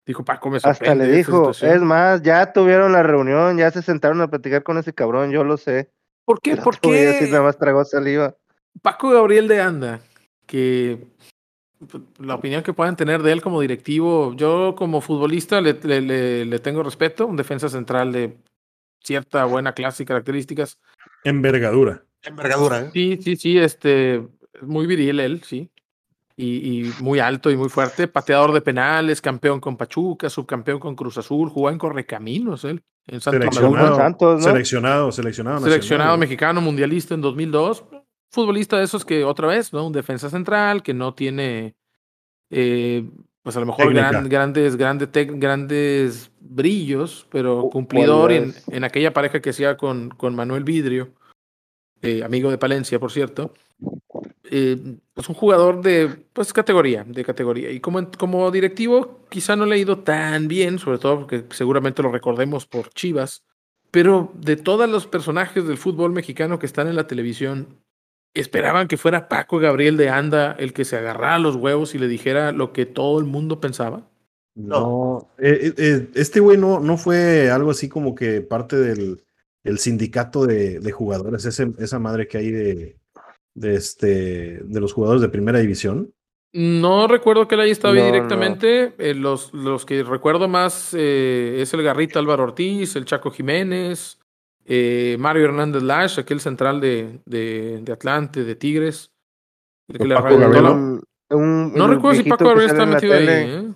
dijo Paco, me Hasta le dijo, es más, ya tuvieron la reunión, ya se sentaron a platicar con ese cabrón, yo lo sé. ¿Por qué? ¿Por qué? Así nada más tragó saliva. Paco Gabriel de Anda, que pues, la opinión que puedan tener de él como directivo, yo como futbolista le, le, le, tengo respeto, un defensa central de cierta buena clase y características. Envergadura. Envergadura, ¿eh? Sí, sí, sí, este, muy viril él, sí. Y, y, muy alto y muy fuerte, pateador de penales, campeón con Pachuca, subcampeón con Cruz Azul, jugó en Correcaminos él, en Santos seleccionado, Santos, ¿no? seleccionado, seleccionado, seleccionado mexicano, mundialista en 2002, futbolista de esos que otra vez, ¿no? Un defensa central que no tiene, eh, pues a lo mejor gran, grandes, grandes, grandes brillos, pero cumplidor en, en, aquella pareja que hacía con, con Manuel Vidrio, eh, amigo de Palencia, por cierto. Eh, pues un jugador de pues categoría, de categoría. Y como, como directivo, quizá no le ha ido tan bien, sobre todo porque seguramente lo recordemos por Chivas. Pero de todos los personajes del fútbol mexicano que están en la televisión, esperaban que fuera Paco Gabriel de Anda el que se agarrara los huevos y le dijera lo que todo el mundo pensaba. No, eh, eh, este güey no, no fue algo así como que parte del el sindicato de, de jugadores, ese, esa madre que hay de, de, este, de los jugadores de primera división. No recuerdo que él ahí estaba no, directamente. No. Eh, los, los que recuerdo más eh, es el Garrita Álvaro Ortiz, el Chaco Jiménez, eh, Mario Hernández Lash, aquel central de, de, de Atlante, de Tigres. El que le la... un, un, no recuerdo si Paco Gabriel está metido ahí. ¿eh?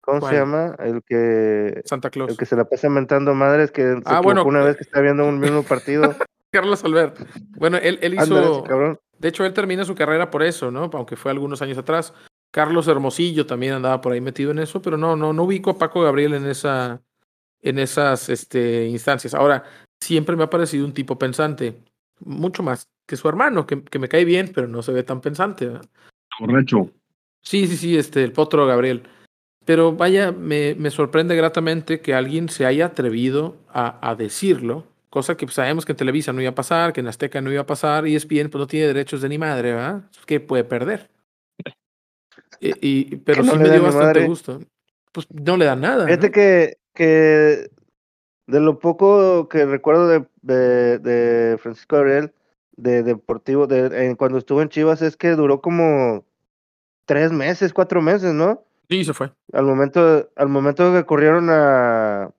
¿Cómo se llama? El que. Santa Claus. El que se la pasa mentando madres que ah, bueno, una vez que está viendo un mismo partido. Carlos Albert. Bueno, él, él hizo. Andale, de hecho, él termina su carrera por eso, ¿no? Aunque fue algunos años atrás. Carlos Hermosillo también andaba por ahí metido en eso, pero no, no, no ubico a Paco Gabriel en esa, en esas este, instancias. Ahora, siempre me ha parecido un tipo pensante, mucho más que su hermano, que, que me cae bien, pero no se ve tan pensante. Sí, sí, sí, este, el potro Gabriel. Pero vaya, me, me sorprende gratamente que alguien se haya atrevido a, a decirlo, cosa que pues, sabemos que en Televisa no iba a pasar, que en Azteca no iba a pasar, y ESPN pues no tiene derechos de ni madre, ¿verdad? ¿Qué puede perder? Y, y pero no sí me dio bastante gusto. Pues no le da nada. Fíjate ¿no? que, que de lo poco que recuerdo de, de, de Francisco Gabriel, de Deportivo, de, en, cuando estuvo en Chivas, es que duró como tres meses, cuatro meses, ¿no? Sí, se fue. Al momento, al momento que corrieron a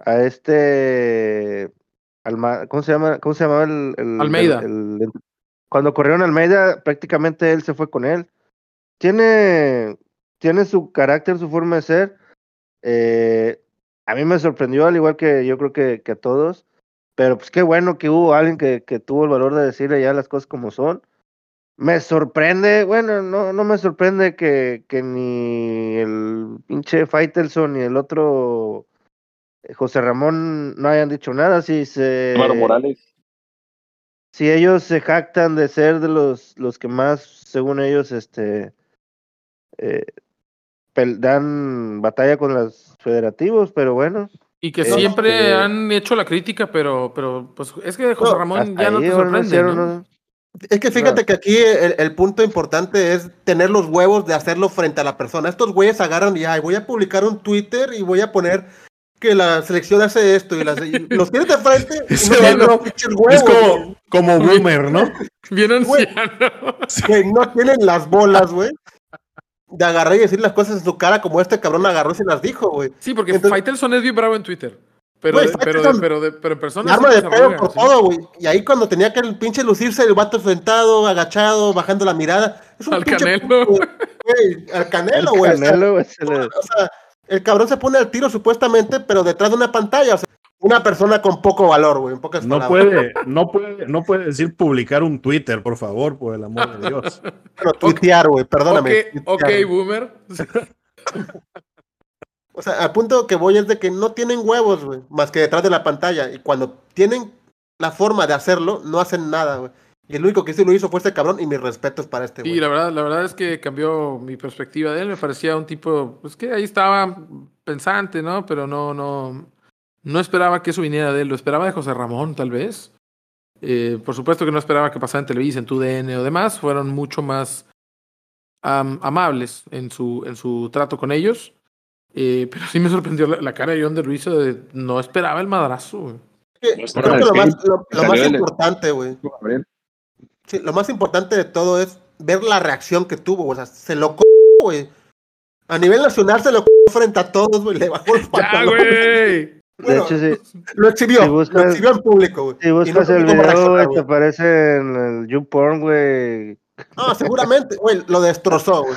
a este Alma, ¿cómo se llama? ¿Cómo se llamaba el, el Almeida? El, el, cuando corrieron a Almeida, prácticamente él se fue con él. Tiene, tiene su carácter, su forma de ser. Eh, a mí me sorprendió, al igual que yo creo que, que, a todos. Pero pues qué bueno que hubo alguien que, que tuvo el valor de decirle ya las cosas como son. Me sorprende, bueno, no, no me sorprende que, que ni el pinche Faitelson ni el otro José Ramón no hayan dicho nada, si se... Maro Morales. Si ellos se jactan de ser de los, los que más, según ellos, este eh, dan batalla con los federativos, pero bueno. Y que siempre este... han hecho la crítica, pero, pero pues es que José Ramón ya no te sorprende. No, ¿no? Es que fíjate que aquí el, el, punto importante es tener los huevos de hacerlo frente a la persona. Estos güeyes agarran y ay, voy a publicar un Twitter y voy a poner que la selección hace esto y, las, y los tiene de frente y no huevos. Es como, como boomer, ¿no? Bien anciano. Que no tienen las bolas, güey. De agarrar y decir las cosas en su cara como este cabrón agarró y se las dijo, güey. Sí, porque Entonces, Faitelson es bien bravo en Twitter. Pero, wey, de, pero, de, pero, de, pero en persona. Arma de pedo por ¿sí? todo, güey. Y ahí cuando tenía que el pinche lucirse, el vato sentado, agachado, bajando la mirada. Es un al canelo. Güey, al canelo, güey. Canelo, o sea, o sea el cabrón se pone al tiro supuestamente, pero detrás de una pantalla. O sea, Una persona con poco valor, güey, en pocas No palabras. puede, no puede, no puede decir publicar un Twitter, por favor, por el amor de Dios. Bueno, tuitear, güey, perdóname. ok, ok, tuitear. boomer. O sea, al punto que voy es de que no tienen huevos, güey, más que detrás de la pantalla. Y cuando tienen la forma de hacerlo, no hacen nada, güey. Y el único que sí lo hizo fue este cabrón y mis respetos para este, Sí, güey. la verdad, la verdad es que cambió mi perspectiva de él. Me parecía un tipo, pues que ahí estaba pensante, ¿no? Pero no, no, no esperaba que eso viniera de él. Lo esperaba de José Ramón, tal vez. Eh, por supuesto que no esperaba que pasara en Televisa, en TUDN o demás. Fueron mucho más am- amables en su, en su trato con ellos. Eh, pero sí me sorprendió la, la cara de John de Luisa de no esperaba el madrazo. güey. No, creo que lo más, lo- lo más importante, güey. Sí, lo más importante de todo es ver la reacción que tuvo, o sea, se lo güey. A nivel nacional se lo frente a todos, güey, le bajó los ¡Ya, pantalones. güey! De hecho, si, lo exhibió, si buscas- lo exhibió en público, güey. si no buscas el video, güey, te aparece en el YouPorn, güey. No, seguramente, güey, lo destrozó, güey.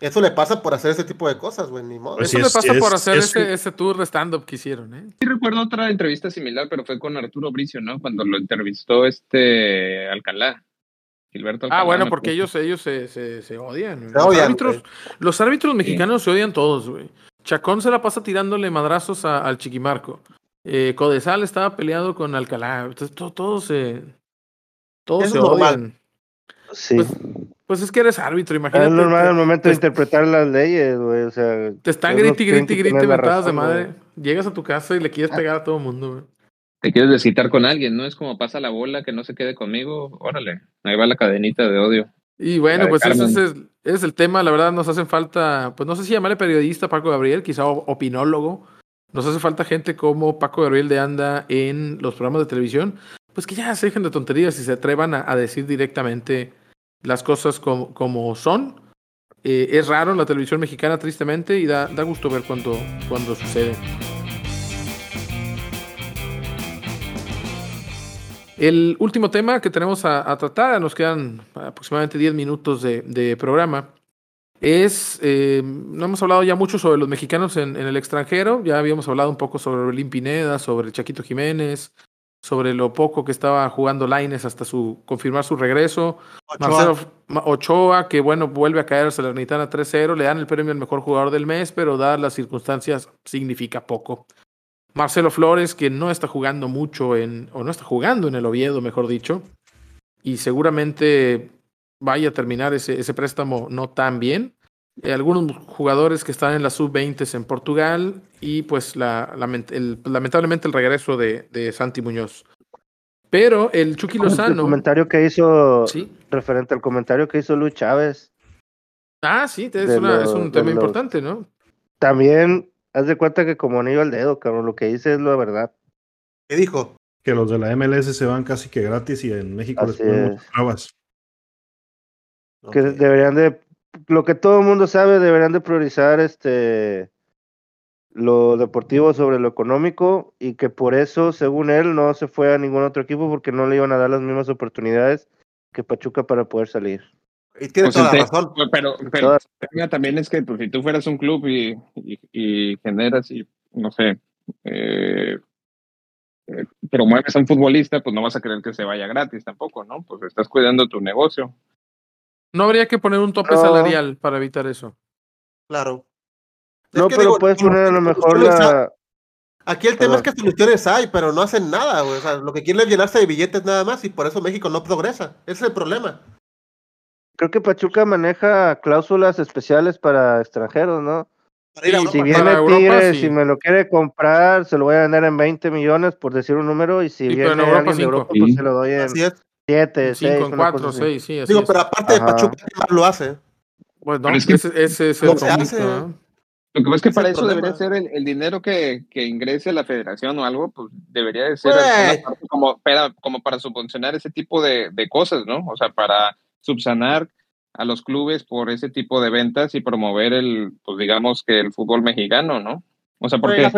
Eso le pasa por hacer ese tipo de cosas, güey, ni modo. Pues Eso sí, le es- pasa por hacer es ese, tour de stand-up que hicieron, ¿eh? Sí recuerdo otra entrevista similar, pero fue con Arturo Bricio, ¿no? Cuando lo entrevistó este Alcalá. Gilberto Alcalá. Ah, bueno, porque ellos, ellos se, se, se odian. Se los, odian, árbitros, los árbitros mexicanos se odian todos, güey. Chacón se la pasa tirándole madrazos a- al Chiquimarco. Eh, Codesal estaba peleado con Alcalá. Entonces, to- todos se. Todos Eso se normal. Sí. Pues, Pues es que eres árbitro, imagínate. es normal al momento de te- interpretar las leyes, güey. O sea, Te están grite, tienen grite, mentadas de madre. Llegas a tu casa y le quieres pegar a todo el mundo, güey. Te quieres desquitar con alguien, ¿no? Es como pasa la bola, que no se quede conmigo. Órale, ahí va la cadenita de odio. Y bueno, pues ese es, el, ese es el tema. La verdad, nos hacen falta, pues no sé si llamarle periodista Paco Gabriel, quizá opinólogo. Nos hace falta gente como Paco Gabriel de Anda en los programas de televisión. Pues que ya se dejen de tonterías y se atrevan a, a decir directamente las cosas como, como son. Eh, es raro en la televisión mexicana, tristemente, y da, da gusto ver cuando, cuando sucede. El último tema que tenemos a, tratar, nos quedan aproximadamente 10 minutos de, programa, es, eh, no hemos hablado ya mucho sobre los mexicanos en, el extranjero, ya habíamos hablado un poco sobre Berlín Pineda, sobre Chaquito Jiménez, sobre lo poco que estaba jugando Laines hasta su confirmar su regreso. Ochoa. Marcelo Ma- Ochoa, que bueno, vuelve a caer a Salernitana 3-0, le dan el premio al mejor jugador del mes, pero dadas las circunstancias significa poco. Marcelo Flores, que no está jugando mucho en, o no está jugando en el Oviedo, mejor dicho, y seguramente vaya a terminar ese, ese préstamo no tan bien. Eh, algunos jugadores que están en la sub-20 en Portugal y pues la, lament- el- lamentablemente el regreso de, de Santi Muñoz. Pero el Chucky El Lozano... comentario que hizo, Sí. referente al comentario que hizo Luis Chávez, Ah, sí, es, De una- lo- es un tema importante, ¿no? también haz de cuenta que como anillo al dedo, cabrón, lo que dice es la verdad. ¿Qué dijo? Que los de la MLS se van casi que gratis y en México les ponen muchas trabas. Que deberían de, lo que todo el mundo sabe, deberían de priorizar este lo deportivo sobre lo económico y que por eso, según él, no se fue a ningún otro equipo porque no le iban a dar las mismas oportunidades que Pachuca para poder salir. Y tiene Pues toda la el te- razón. Pero, pero también es que pues, si tú fueras un club y, y, y generas y, no sé, eh, eh, promueves a un futbolista, pues no vas a querer que se vaya gratis tampoco, ¿no? Pues estás cuidando tu negocio. No habría que poner un tope No. salarial para evitar eso. Claro. Es No, que pero digo, puedes poner a lo mejor la... Aquí el tema es que soluciones hay, pero no hacen nada, güey. O sea, lo que quieren es llenarse de billetes nada más y por eso México no progresa. Ese es el problema. Creo que Pachuca maneja cláusulas especiales para extranjeros, ¿no? Para ir a Europa. Si viene Europa, Tigre, sí. si me lo quiere comprar, se lo voy a vender en 20 millones, por decir un número, y si viene en Europa, alguien de. Europa, pues se lo doy en Así es. 7, 6, 5 en una 4, cosa así. 6, sí, así Digo, es. pero aparte de Ajá. Pachuca, ¿qué más lo hace? Pues no, es que- ese, ese es el. Lo que pasa es que para eso problema. debería ser el, el dinero que, que ingrese la federación o algo, pues debería de ser parte como, para, como para subvencionar ese tipo de, de cosas, ¿no? O sea, para subsanar a los clubes por ese tipo de ventas y promover el, pues digamos que el fútbol mexicano, ¿no? O sea, porque Eso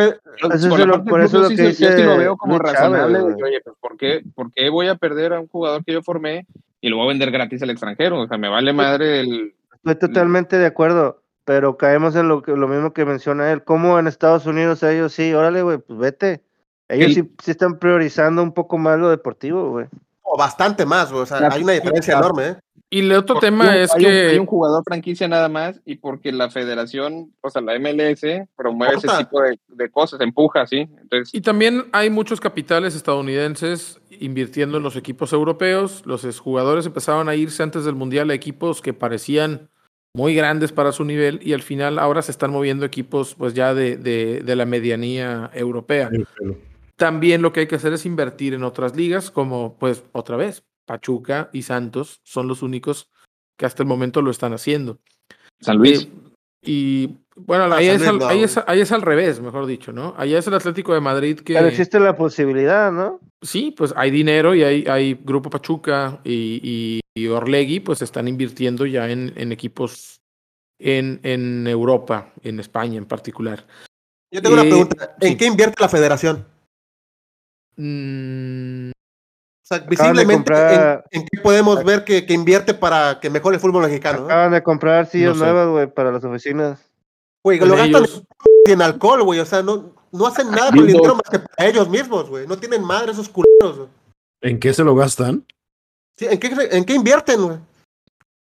por lo- eso lo sí que se- yo sí lo dice veo como razonable. De oye, pues ¿por qué, ¿por qué voy a perder a un jugador que yo formé y lo voy a vender gratis al extranjero? O sea, me vale madre el... Estoy totalmente de acuerdo, pero caemos en lo, que, lo mismo que menciona él. Como en Estados Unidos ellos sí, órale, güey, pues vete. Ellos El- sí, sí están priorizando un poco más lo deportivo, güey. O bastante más, güey. O sea, La- hay una diferencia la- enorme, ¿eh? Y el otro Porque tema un- es hay un- que hay un jugador franquicia nada más y porque la federación, o sea, la MLS promueve ese tipo de, de cosas, empuja, ¿sí? Entonces, Y también hay muchos capitales estadounidenses invirtiendo en los equipos europeos. Los jugadores empezaban a irse antes del Mundial a equipos que parecían muy grandes para su nivel y al final ahora se están moviendo equipos pues ya de, de- de la medianía europea. También lo que hay que hacer es invertir en otras ligas como pues otra vez Pachuca y Santos son los únicos que hasta el momento lo están haciendo. San Luis. Eh, y bueno, Ah, ahí, es Luis al, ahí, es, ahí es al revés, mejor dicho, ¿no? Allá es el Atlético de Madrid que... Pero existe la posibilidad, ¿no? Sí, pues hay dinero y hay, hay Grupo Pachuca y, y, y Orlegui, pues están invirtiendo ya en, en equipos en, en Europa, en España en particular. Yo tengo una Eh, pregunta. ¿En sí. qué invierte la federación? Mm, sea, visiblemente, comprar- ¿en, en qué podemos ver que, que invierte para que mejore el fútbol mexicano? ¿no? Acaban de comprar sillas No nuevas, güey, para las oficinas. Güey, lo gastan ellos- en, alcohol, güey. O sea, no, no hacen nada por el dinero más que para ellos mismos, güey. No tienen madre esos culeros, güey. ¿En qué se lo gastan? Sí, ¿en, qué, ¿En qué invierten, güey?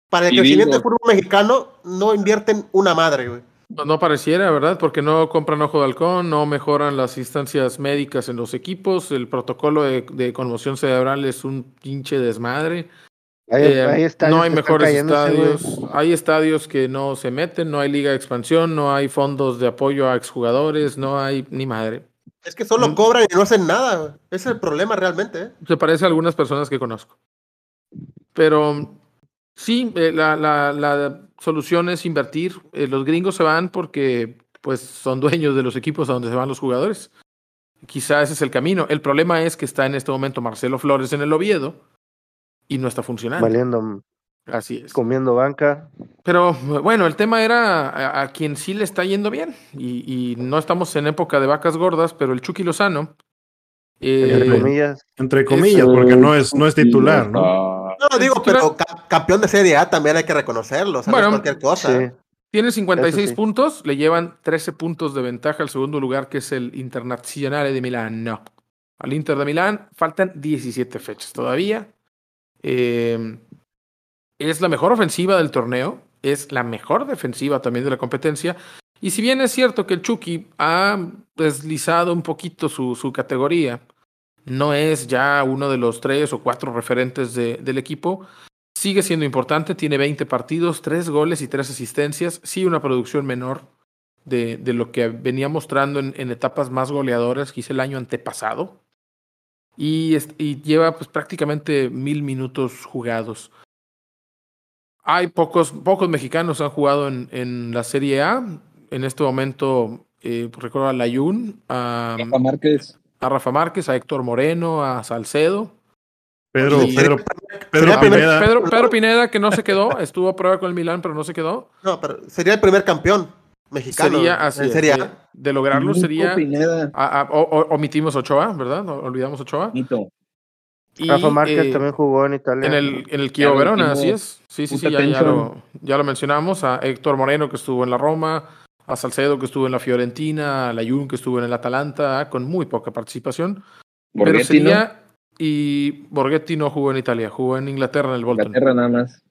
Para el Y crecimiento del fútbol mexicano no invierten una madre, güey. Pues no pareciera, ¿verdad? Porque no compran ojo de halcón, no mejoran las instancias médicas en los equipos, el protocolo de, de conmoción cerebral es un pinche desmadre. Hay, Eh, hay estadios no hay mejores estadios, hay estadios que no se meten, no hay liga de expansión, no hay fondos de apoyo a exjugadores, no hay ni madre. Es que solo Mm. cobran y no hacen nada. Ese es el problema realmente, ¿eh? Se parece a algunas personas que conozco. Pero sí, eh, la, la, la solución es invertir. Eh, los gringos se van porque pues son dueños de los equipos a donde se van los jugadores. Quizá ese es el camino. El problema es que está en este momento Marcelo Flores en el Oviedo y no está funcionando. Valiendo, Así es. comiendo banca. Pero bueno, el tema era a, a quien sí le está yendo bien. Y, y no estamos en época de vacas gordas, pero el Chucky Lozano. eh, Entre comillas. Entre comillas, porque no es, no es titular, ¿no? No, digo, pero ca- campeón de Serie A también hay que reconocerlo. O sea, no es Bueno, cualquier cosa. Sí. Tiene 56 sí. puntos, le llevan 13 puntos de ventaja al segundo lugar, que es el Internazionale de Milán. No. Al Inter de Milán faltan 17 fechas todavía. Eh, es la mejor ofensiva del torneo, es la mejor defensiva también de la competencia. Y si bien es cierto que el Chucky ha deslizado un poquito su, su categoría, no es ya uno de los tres o cuatro referentes de- del equipo, sigue siendo importante, tiene 20 partidos, 3 goles y 3 asistencias, sí una producción menor de, lo que venía mostrando en, etapas más goleadoras hice el año antepasado. Y, lleva pues prácticamente mil minutos jugados. Hay pocos, pocos mexicanos han jugado en, la Serie A. En este momento eh, recuerdo a Layun, a, Márquez. A Rafa Márquez, a Héctor Moreno, a Salcedo. Pedro. Pedro, Pedro Sería Pineda. Pedro, Pedro Pineda, que no se quedó, estuvo a prueba con el Milán, pero no se quedó. No, pero sería el primer campeón mexicano Sería así. es, Serie de, lograrlo Nico sería. Pineda. a- a- o- o- omitimos Ochoa, ¿verdad? Olvidamos Ochoa. Nito. Y, Rafa Márquez eh, también jugó en Italia. En el, en el Kio Verona, así es. Sí, sí, sí, ya, lo, ya lo mencionamos. A Héctor Moreno, que estuvo en la Roma. A Salcedo, que estuvo en la Fiorentina. A Layun, que estuvo en el Atalanta, con muy poca participación. pero Borghetti, ¿no? Y Borghetti no jugó en Italia, jugó en Inglaterra, en el Bolton. Inglaterra nada más.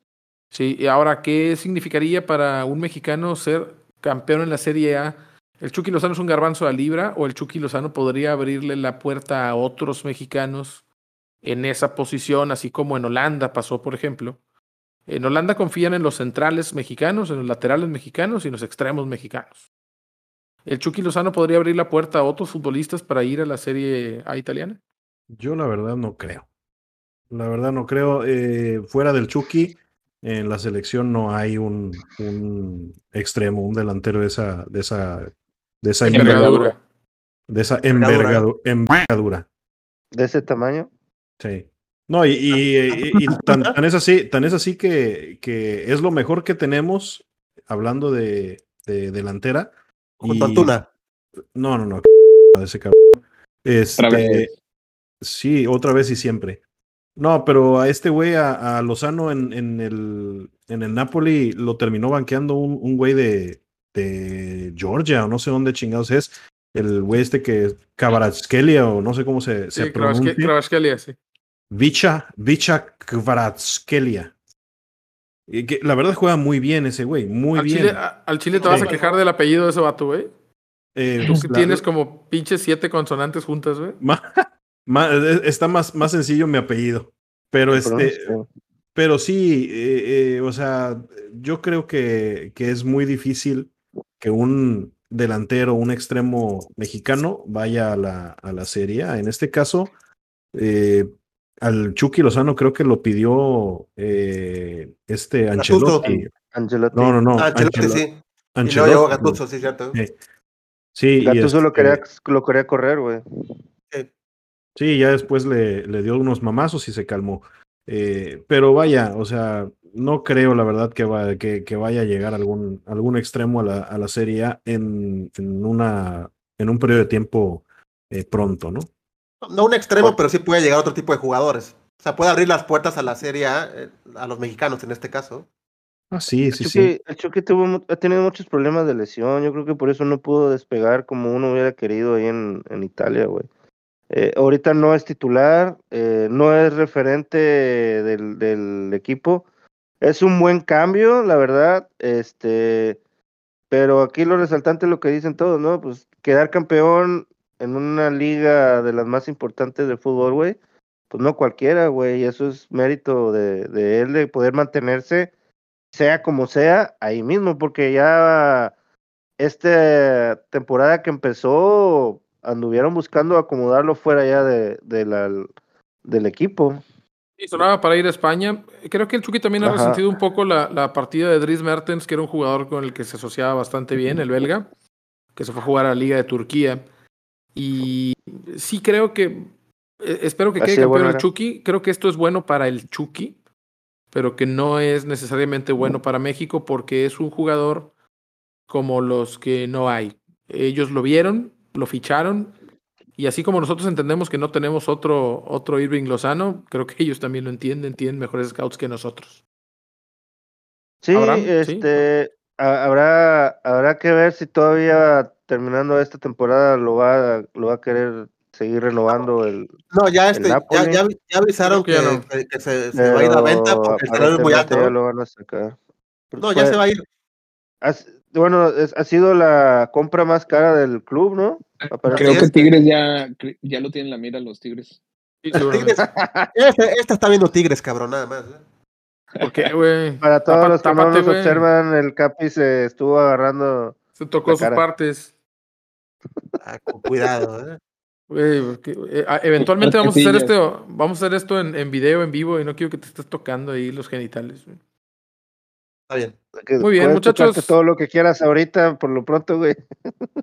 Sí, y ahora, ¿qué significaría para un mexicano ser campeón en la Serie A? ¿El Chucky Lozano es un garbanzo a libra o el Chucky Lozano podría abrirle la puerta a otros mexicanos en esa posición, así como en Holanda pasó, por ejemplo? En Holanda confían en los centrales mexicanos, en los laterales mexicanos y en los extremos mexicanos. ¿El Chucky Lozano podría abrir la puerta a otros futbolistas para ir a la Serie A italiana? Yo la verdad no creo. La verdad no creo. Eh, fuera del Chucky, en la selección no hay un, un extremo, un delantero de esa, de esa, de esa envergadura. De esa Envergadura. envergadu- envergadura. De ese tamaño. Sí. No, y, y- y- y tan, tan es así, tan es así que, que es lo mejor que tenemos, hablando de, de delantera. Junto a Antuna. No, no, no. ese cabrón. Este, Otra vez. Sí, otra vez y siempre. No, pero a este güey, a, a Lozano en, en, el, en el Napoli, lo terminó banqueando un, un güey de, de Georgia o no sé dónde chingados es. el güey este que Kvaratskhelia o no sé cómo se, se Sí, pronuncia. Sí. Vicha, Vicha Kvaratskhelia. Que la verdad juega muy bien ese güey, muy al, bien. Chile, a- al Chile te vas a quejar del apellido de ese vato, güey. Eh, Tú pues, que la- tienes como pinches siete consonantes juntas, güey. ma- ma- eh, está más, más sencillo mi apellido. Pero este, pero sí, eh, eh, o sea, yo creo que, que es muy difícil que un delantero, un extremo mexicano vaya a la, a la Serie. En este caso, eh, al Chucky Lozano creo que lo pidió eh, este. Ancelotti. Angelotti. No, no, no. Ah, Ancelotti, Ancelo- sí. Y luego Ancelotti, llegó no. Gattuso, sí, cierto. Sí. Sí, y Gattuso lo este, quería, lo quería correr, güey. Sí. Sí, ya después le, le dio unos mamazos y se calmó. Eh, pero vaya, o sea, no creo la verdad que, va- que, que vaya a llegar algún, algún extremo a la, a la Serie A en, en, una, en un periodo de tiempo eh, pronto, ¿no? No un extremo, pero sí puede llegar otro tipo de jugadores. O sea, puede abrir las puertas a la Serie A, eh, a los mexicanos en este caso. Ah, sí, El sí, Chucky, sí. el Chucky tuvo, ha tenido muchos problemas de lesión. Yo creo que por eso no pudo despegar como uno hubiera querido ahí en, en Italia, güey. Eh, ahorita no es titular, eh, no es referente del, del equipo. Es un buen cambio, la verdad. Este, pero aquí lo resaltante es lo que dicen todos, ¿no? Pues quedar campeón en una liga de las más importantes del fútbol, güey. Pues no cualquiera, güey. Y eso es mérito de, de él de poder mantenerse sea como sea, ahí mismo, porque ya esta temporada que empezó, anduvieron buscando acomodarlo fuera ya de, de la, del equipo. Y sonaba para ir a España. Creo que el Chucky también ha resentido un poco la, la partida de Dries Mertens, que era un jugador con el que se asociaba bastante bien, el belga, que se fue a jugar a la Liga de Turquía. Y sí creo que, eh, espero que quede Así campeón el. Chucky. Creo que esto es bueno para el Chucky, pero que no es necesariamente bueno para México porque es un jugador como los que no hay. Ellos lo vieron, lo ficharon, y así como nosotros entendemos que no tenemos otro, otro Irving Lozano, creo que ellos también lo entienden, tienen mejores scouts que nosotros. Sí, este, ha- habrá, habrá que ver si todavía terminando esta temporada lo va, lo va a querer seguir renovando el, No, ya, este, ya, ya, ya avisaron Creo que, que ya no. que- que se, se va a ir a venta porque el salario es muy alto. ya lo van a sacar. Porque No, ya fue- se va a ir. has- bueno, es- ha sido la compra más cara del club, ¿no? Creo Aparentemente. que Tigres ya, ya lo tienen en la mira los Tigres. Sí, Tigres, este, este está viendo Tigres, cabrón, nada más. ¿eh? ¿Por qué, güey? Para todos los que no nos observan, el Capi se estuvo agarrando. Se tocó sus partes. Ah, con cuidado, ¿eh? Porque, eh, ah, eventualmente vamos a hacer esto, vamos a hacer esto en, en video, en vivo, y no quiero que te estés tocando ahí los genitales. Está bien. Muy bien, muchachos. Todo lo que quieras ahorita, por lo pronto, güey.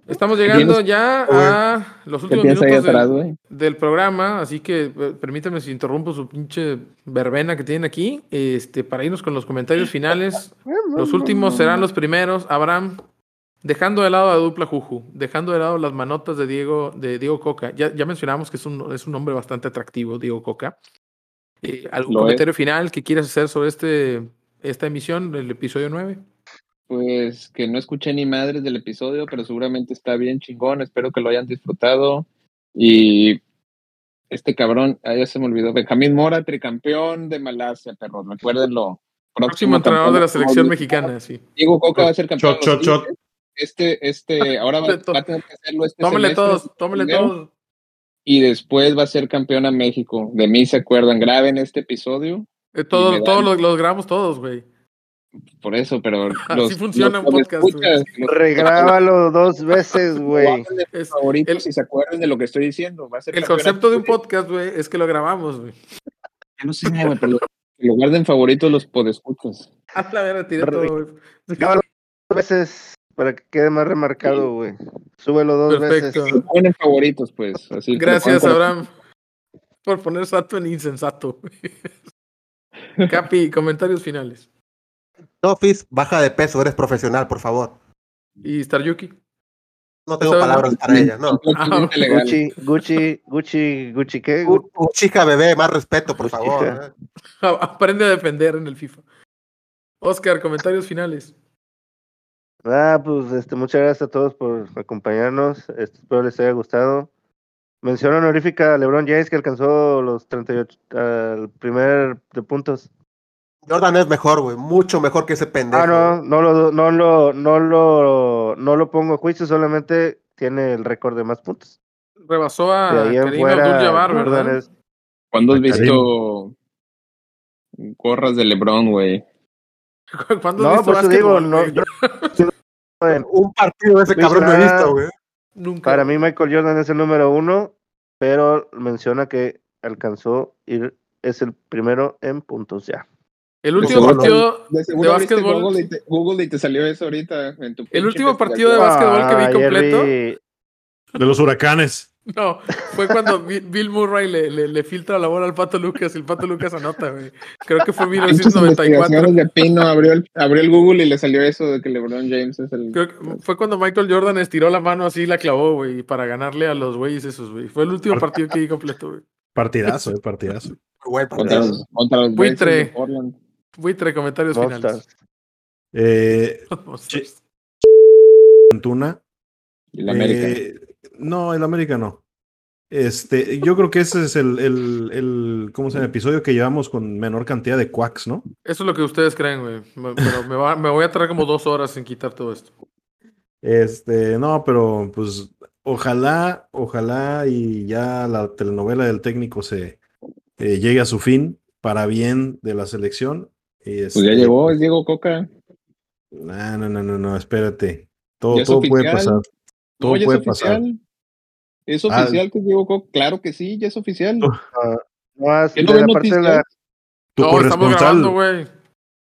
Estamos llegando ya a los ¿Qué últimos minutos del- atrás, del programa, así que eh, permítanme si interrumpo su pinche verbena que tienen aquí, este, para irnos con los comentarios finales. Los últimos serán los primeros. Abraham, dejando de lado a Dupla Juju, dejando de lado las manotas de Diego, de Diego Coca. Ya, ya mencionamos que es un, es un hombre bastante atractivo, Diego Coca. Eh, ¿Algún Lo es. comentario final que quieras hacer sobre este, esta emisión, el episodio 9? Pues que no escuché ni madres del episodio, pero seguramente está bien chingón. Espero que lo hayan disfrutado. Y este cabrón, ah, ya se me olvidó. Benjamín Mora, tricampeón de Malasia, perros. Recuérdenlo. Próximo entrenador de la campeón. selección mexicana, sí. Diego Coca va a ser campeón. Shot, shot. Tigres. Este, este, ahora va, va a tener que hacerlo este Tómele semestre, todos, tómele primero, todos. Y después va a ser campeón a México. De mí se acuerdan. Graben este episodio. Eh, todos los, los grabamos todos, güey. Por eso, pero Así los, funciona los un podcast, podescuchas, los- Regrábalo dos veces, güey. Favoritos el- y se acuerden de lo que estoy diciendo. Va a ser El concepto de un podcast, güey, es que lo grabamos, güey. Yo no sé, güey, pero lo guarden favoritos los podescuchas. A la verga, tiré Pero- todo, güey. Regrábalo dos veces para que quede más remarcado, güey. Súbelo dos Perfecto. veces. Ponen favoritos, pues. Así Gracias, Abraham, por poner sato en insensato. Capi, comentarios finales. No, Fizz, baja de peso, eres profesional, por favor. Y Staryuki. No tengo palabras para ella, no. Legal. Gucci, Gucci, Gucci, Gucci, ¿qué? U- u- chica bebé, más respeto, por favor. ¿eh? Aprende a defender en el FIFA. Oscar, comentarios finales. Ah, pues este, muchas gracias a todos por acompañarnos. Este, espero les haya gustado. Mención honorífica a LeBron James que alcanzó los 38 al primer de puntos. Jordan es mejor, güey. Mucho mejor que ese pendejo. Ah, no, no lo, no lo, no lo, no lo pongo a juicio, solamente tiene el récord de más puntos. Rebasó a Karim fuera, Abdul-Jabbar, Jordan ¿verdad? es- ¿Cuándo has visto gorras de LeBron, güey? ¿Cuándo No, por eso digo, no, yo- Un partido de ese cabrón no he visto, güey. Nunca. para mí Michael Jordan es el número uno, pero menciona que alcanzó ir, es el primero en puntos ya. El último partido De de básquetbol. Google y, te, Google y te salió eso ahorita en tu El último partido de básquetbol que vi completo. vi- De los huracanes. No, fue cuando Bi- Bill Murray le, le, le filtra la bola al Pato Lucas y el Pato Lucas anota, güey. Creo que fue Pinches 1994. investigaciones de Pino abrió el, abrió el Google y le salió eso de que LeBron James es el. Creo que fue cuando Michael Jordan estiró la mano así y la clavó, güey, para ganarle a los güeyes esos, güey. Fue el último partido que vi completo, güey. Partidazo, eh, partidazo. Güey, Contra partido. los, contra los Buitre. Buitre, comentarios finales. Monsters. Eh, Monsters. Antuna. Y la América. Eh, no, el América no. Este, yo creo que ese es el, el, el, ¿cómo se llama? episodio que llevamos con menor cantidad de quacks, ¿no? Eso es lo que ustedes creen, güey. Pero me, va- me voy a tardar como dos horas en quitar todo esto. Este, no, pero pues ojalá, ojalá y ya la telenovela del técnico se eh, llegue a su fin para bien de la selección. Y, Pues ya este, llegó, es Diego Coca. No, no, no, no, no, espérate. Todo, ¿Ya todo puede pasar. Todo ya puede pasar. oficial. ¿Es Ah. oficial que es Diego Coca? Claro que sí, ya es oficial. No, es ¿Que no ven la parte de la? Tu No, estamos grabando, corresponsal, güey.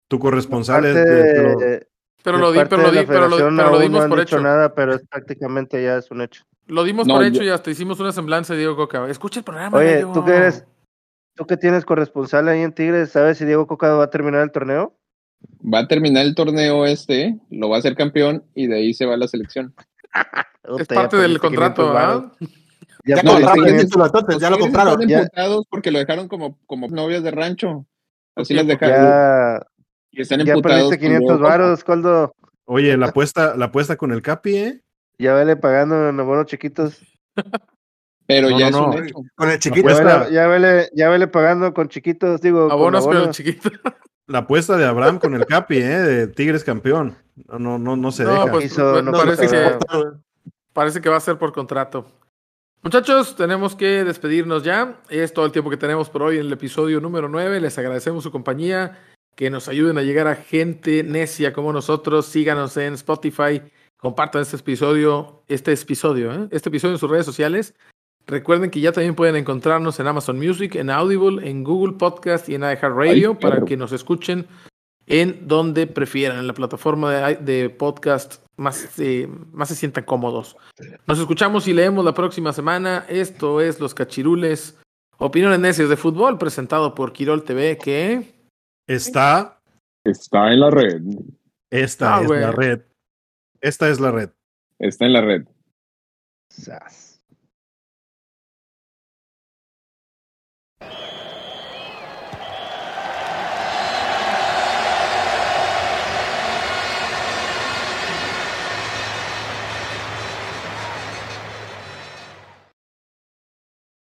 tu corresponsal es, parte de- pero- de- Pero lo, di, pero lo, di, pero lo, pero lo dimos no por hecho. nada, pero es prácticamente ya es un hecho. Lo dimos No, por yo- hecho y hasta hicimos una semblanza de Diego Coca. Escucha el programa. Oye, gallo. ¿tú qué eres? ¿Tú que tienes corresponsal ahí en Tigres? ¿Sabes si Diego Coca va a terminar el torneo? Va a terminar el torneo este, lo va a hacer campeón y de ahí se va a la selección. Es ya parte del perdiste 500 contrato. ¿ah? Ya Ya compraron los el 500 título, entonces, Los ya lo Tigres compraron. Están Ya. emputados porque lo dejaron como, como novias de rancho. Así las dejaron. Ya, y están ya perdiste con 500 Diego Coca. varos, Coldo. Oye, la apuesta, la apuesta con el Capi, ¿eh? Ya vele pagando en abonos chiquitos. Pero No, ya no, es un no. hecho. Con el Ya chiquito. Apuesta- vele, ya, vele, ya vele pagando con chiquitos, digo. Abonos con el abonos. chiquito. La apuesta de Abraham con el Capi, ¿eh? De Tigres campeón. No, no, no, no se No, deja. pues, no parece, que, parece que va a ser por contrato. Muchachos, tenemos que despedirnos ya. Es todo el tiempo que tenemos por hoy en el episodio número 9. Les agradecemos su compañía. Que nos ayuden a llegar a gente necia como nosotros. Síganos en Spotify. Compartan este episodio, este episodio, ¿eh? este episodio en sus redes sociales. Recuerden que ya también pueden encontrarnos en Amazon Music, en Audible, en Google Podcast y en iHeartRadio Ay, para que nos escuchen en donde prefieran, en la plataforma de, de podcast más, eh, más se sientan cómodos. Nos escuchamos y leemos la próxima semana. Esto es Los Cachirules, opiniones necias de fútbol, presentado por Quirol TV, que... Está, Está en la red. esta Ah, es la red. Esta es la red. Está en la red. Sas.